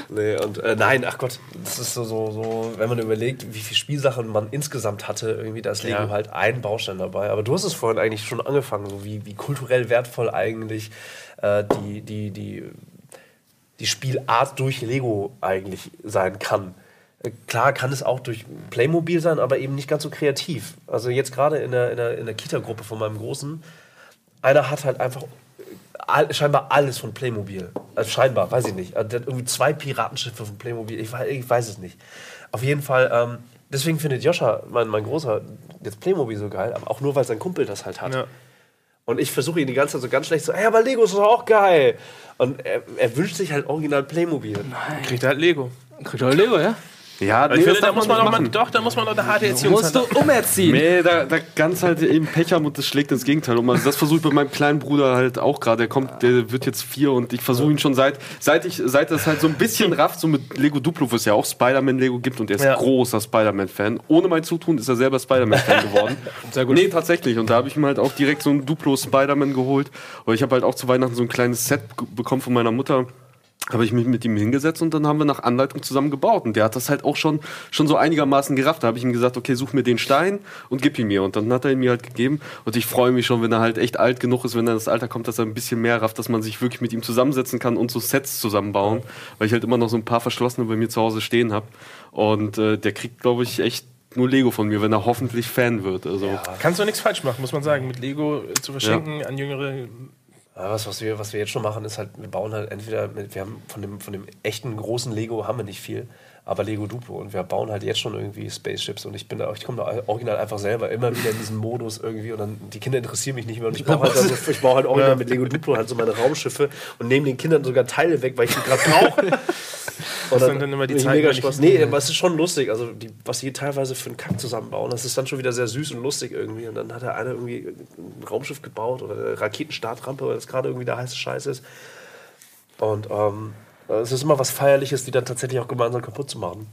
nee, und äh, nein, ach Gott, das ist so, so, so, wenn man überlegt, wie viele Spielsachen man insgesamt hatte, irgendwie da ist Lego Ja. halt ein Baustein dabei. Aber du hast es vorhin eigentlich schon angefangen, so wie, wie kulturell wertvoll eigentlich äh, die, die, die, die Spielart durch Lego eigentlich sein kann. Klar kann es auch durch Playmobil sein, aber eben nicht ganz so kreativ. Also jetzt gerade in der, in der, in der Kita-Gruppe von meinem Großen, einer hat halt einfach all, scheinbar alles von Playmobil. Also scheinbar, weiß ich nicht. Also der hat irgendwie zwei Piratenschiffe von Playmobil. Ich, ich weiß es nicht. Auf jeden Fall, ähm, deswegen findet Joscha, mein, mein Großer, jetzt Playmobil so geil, aber auch nur, weil sein Kumpel das halt hat. Ja. Und ich versuche ihn die ganze Zeit so ganz schlecht so, ey, aber Lego ist doch auch geil. Und er, er wünscht sich halt original Playmobil. Kriegt er halt Lego. Kriegt doch Lego, ja? Ja, ich nee, finde, das da muss man mal, machen. doch, da muss man doch eine harte Erziehung Musst du umerziehen. Nee, da, da ganz halt eben Pech haben und das schlägt ins Gegenteil um. Also das versuche ich bei meinem kleinen Bruder halt auch gerade. Der kommt, der wird jetzt vier und ich versuche ihn schon seit, seit ich, seit das halt so ein bisschen rafft, so mit Lego Duplo, wo es ja auch Spider-Man-Lego gibt und er ist Ja. großer Spider-Man-Fan. Ohne mein Zutun ist er selber Spider-Man-Fan *laughs* geworden. Sehr gut. Nee, tatsächlich. Und da habe ich ihm halt auch direkt so ein Duplo Spider-Man geholt. Und ich habe halt auch zu Weihnachten so ein kleines Set bekommen von meiner Mutter. Habe ich mich mit ihm hingesetzt und dann haben wir nach Anleitung zusammen gebaut. Und der hat das halt auch schon, schon so einigermaßen gerafft. Da habe ich ihm gesagt, okay, such mir den Stein und gib ihn mir. Und dann hat er ihn mir halt gegeben. Und ich freue mich schon, wenn er halt echt alt genug ist, wenn er das Alter kommt, dass er ein bisschen mehr rafft, dass man sich wirklich mit ihm zusammensetzen kann und so Sets zusammenbauen. Weil ich halt immer noch so ein paar verschlossene bei mir zu Hause stehen habe. Und äh, der kriegt, glaube ich, echt nur Lego von mir, wenn er hoffentlich Fan wird. Also Kannst du nichts falsch machen, muss man sagen, mit Lego äh, zu verschenken an Jüngere. Ja, was, was, wir, was wir jetzt schon machen, ist halt, wir bauen halt entweder, wir haben von dem, von dem echten großen Lego haben wir nicht viel, aber Lego Duplo und wir bauen halt jetzt schon irgendwie Spaceships und ich bin da, ich komme da original einfach selber immer wieder in diesen Modus irgendwie und dann, die Kinder interessieren mich nicht mehr und ich baue halt, *laughs* also, ich baue halt original mit Lego Duplo halt so meine Raumschiffe und nehme den Kindern sogar Teile weg, weil ich die gerade brauche. *laughs* Und sind dann immer die Zeiten, mega Spaß. Nee, aber es ist schon lustig. Also, die, was die teilweise für einen Kack zusammenbauen, das ist dann schon wieder sehr süß und lustig irgendwie. Und dann hat der eine irgendwie ein Raumschiff gebaut oder eine Raketenstartrampe, weil das gerade irgendwie der heiße Scheiß ist. Und ähm, es ist immer was Feierliches, die dann tatsächlich auch gemeinsam kaputt zu machen.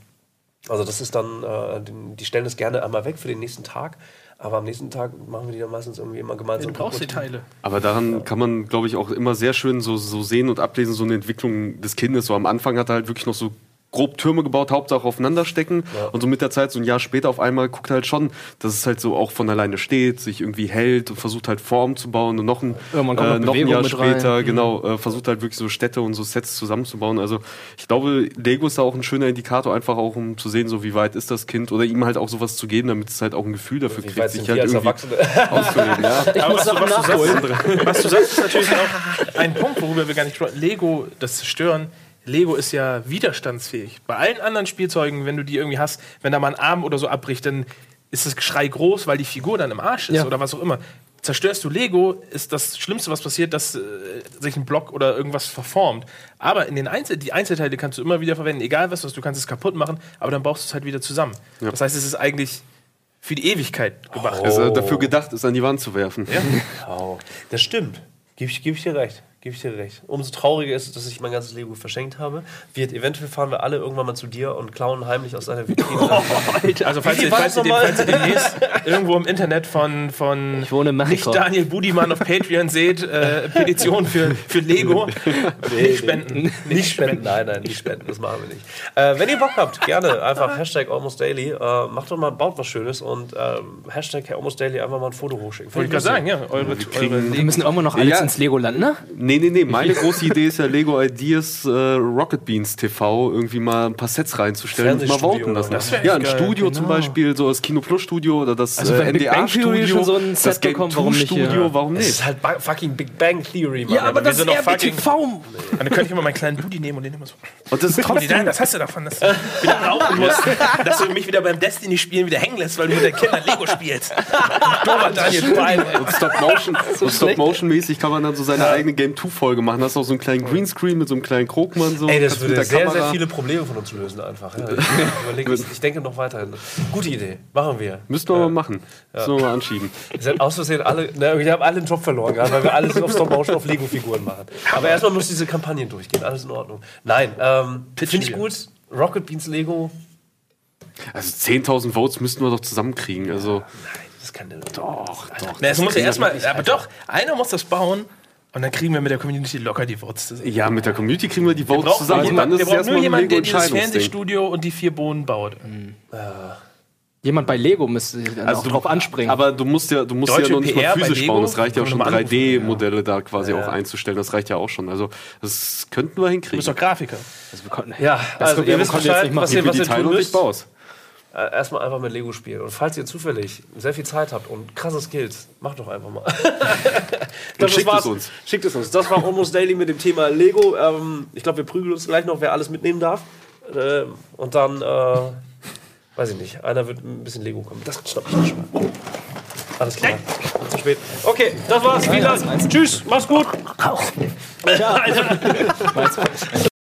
Also, das ist dann, äh, die, stellen das gerne einmal weg für den nächsten Tag. Aber am nächsten Tag machen wir die dann meistens irgendwie immer gemeinsam Du brauchst die kaputt. Teile. Aber daran kann man, glaube ich, auch immer sehr schön so, so sehen und ablesen, so eine Entwicklung des Kindes. So am Anfang hat er halt wirklich noch so grob Türme gebaut, Hauptsache aufeinander stecken. Und so mit der Zeit, so ein Jahr später auf einmal guckt halt schon, dass es halt so auch von alleine steht, sich irgendwie hält und versucht halt Form zu bauen und noch ein, kommt äh, noch ein Jahr mit rein. später, genau, äh, versucht halt wirklich so Städte und so Sets zusammenzubauen. Also ich glaube, Lego ist da auch ein schöner Indikator, einfach auch um zu sehen, so wie weit ist das Kind oder ihm halt auch sowas zu geben, damit es halt auch ein Gefühl dafür Wie kriegt, sich halt irgendwie *laughs* auszuleben. Ja. Aber was, du, was, du sagst, was du sagst, ist natürlich auch ein Punkt, worüber wir gar nicht sprechen. Lego, das Zerstören, Lego ist ja widerstandsfähig. Bei allen anderen Spielzeugen, wenn du die irgendwie hast, wenn da mal ein Arm oder so abbricht, dann ist das Geschrei groß, weil die Figur dann im Arsch ist Ja. oder was auch immer. Zerstörst du Lego, ist das Schlimmste, was passiert, dass äh, sich ein Block oder irgendwas verformt. Aber in den Einzel die Einzelteile kannst du immer wieder verwenden, egal was, was du kannst es kaputt machen, aber dann baust du es halt wieder zusammen. Das heißt, es ist eigentlich für die Ewigkeit gemacht. Ist äh, dafür gedacht, es an die Wand zu werfen. Oh, *laughs* das stimmt. Gebe ich, geb ich dir recht. Gebe ich dir recht. Umso trauriger ist es, dass ich mein ganzes Lego verschenkt habe. Wird, eventuell fahren wir alle irgendwann mal zu dir und klauen heimlich aus deiner Vitrine. *laughs* Also falls ihr, falls, ihr falls ihr demnächst irgendwo im Internet von, von Ich wohne nicht. Daniel Budimann auf Patreon seht, äh, Petition für, für Lego, *laughs* nicht spenden. Nicht spenden. Nein, nein, nicht spenden. Das machen wir nicht. Äh, wenn ihr Bock habt, gerne einfach Hashtag Almost Daily. Äh, macht doch mal, baut was Schönes und ähm, Hashtag Almost Daily einfach mal ein Foto hochschicken. Wollte ich gerade sagen, ja. Eure, eure Wir müssen irgendwann noch alles Ja. ins Legoland, ne? Nee, nee, nee. Meine große Idee ist ja Lego Ideas äh, Rocket Beans TV irgendwie mal ein paar Sets reinzustellen und mal voten lassen. Das ja, ein geil, Studio zum genau. Beispiel, so das Kino Plus Studio oder das Also äh, Theory Studio, schon so ein Set das Game bekommt, 2 warum nicht? Studio, warum Das nicht? ist halt ba- fucking Big Bang Theory, Mann. aber wir sind doch fucking- RBTV. Dann könnte ich immer meinen kleinen Budi nehmen und den immer so. Und das ist trotzdem nein, das hast du davon, dass du wieder rauchen musst, dass du mich wieder beim Destiny-Spielen wieder hängen lässt, weil du mit den Kindern Lego spielst. *laughs* Dober Daniel. Und Stop Motion, Stop Motion mäßig kann man dann so seine eigene Game 2 Folge machen. Hast auch so einen kleinen Greenscreen mit so einem kleinen Krogmann so. Ey, das mit würde sehr, sehr viele Probleme von uns lösen einfach. Ja, *laughs* ich, ich, ich denke noch weiterhin. Gute Idee. Machen wir. Müssten wir mal machen. Müssen wir mal anschieben. *laughs* Wir sind aus Versehen alle, ne, wir haben alle einen Job verloren, weil wir alles auf Stop Motion auf Lego-Figuren machen. Aber erstmal muss diese Kampagnen durchgehen, alles in Ordnung. Nein, ähm, finde ich gut. Rocket Beans Lego, Also 10.000 Votes müssten wir doch zusammenkriegen. Also das kann der doch, doch. Na, es muss ja erstmal, aber doch, einer muss das bauen und dann kriegen wir mit der Community locker die Votes zusammen. Ja, mit der Community kriegen wir die Votes brauchen zusammen. Und dann jemand, ist wir brauchen nur jemanden, der dieses. Fernsehstudio und die vier Bohnen baut. Jemand bei Lego müsste sich dann Also auch du- drauf anspringen. Aber du musst ja, du musst Deutsche ja noch nicht mal PR bei physisch bauen. Das reicht ja auch schon wir mal anrufen, 3D-Modelle da quasi auch einzustellen. Das reicht ja auch schon. Also das könnten wir Du hinkriegen. bist doch Grafiker. Also wir konnten- Ja, also ihr wir wisst Bescheid, nicht machen. was Ich ihr, was die ihr Teile tun und ich müsst. Äh, erstmal einfach mit Lego spielen. Und falls ihr zufällig sehr viel Zeit habt und krasse Skills, macht doch einfach mal. *laughs* Das schickt es uns. Schickt es uns. Das war Almost Daily mit dem Thema Lego. Ähm, ich glaube, wir prügeln uns gleich noch, wer alles mitnehmen darf. Ähm, und dann, äh, weiß ich nicht, einer wird ein bisschen Lego kommen. Das schnapp ich schon mal. Alles klar. Zu spät. Okay, das war's. Vielen Dank. Tschüss. Mach's gut. *laughs*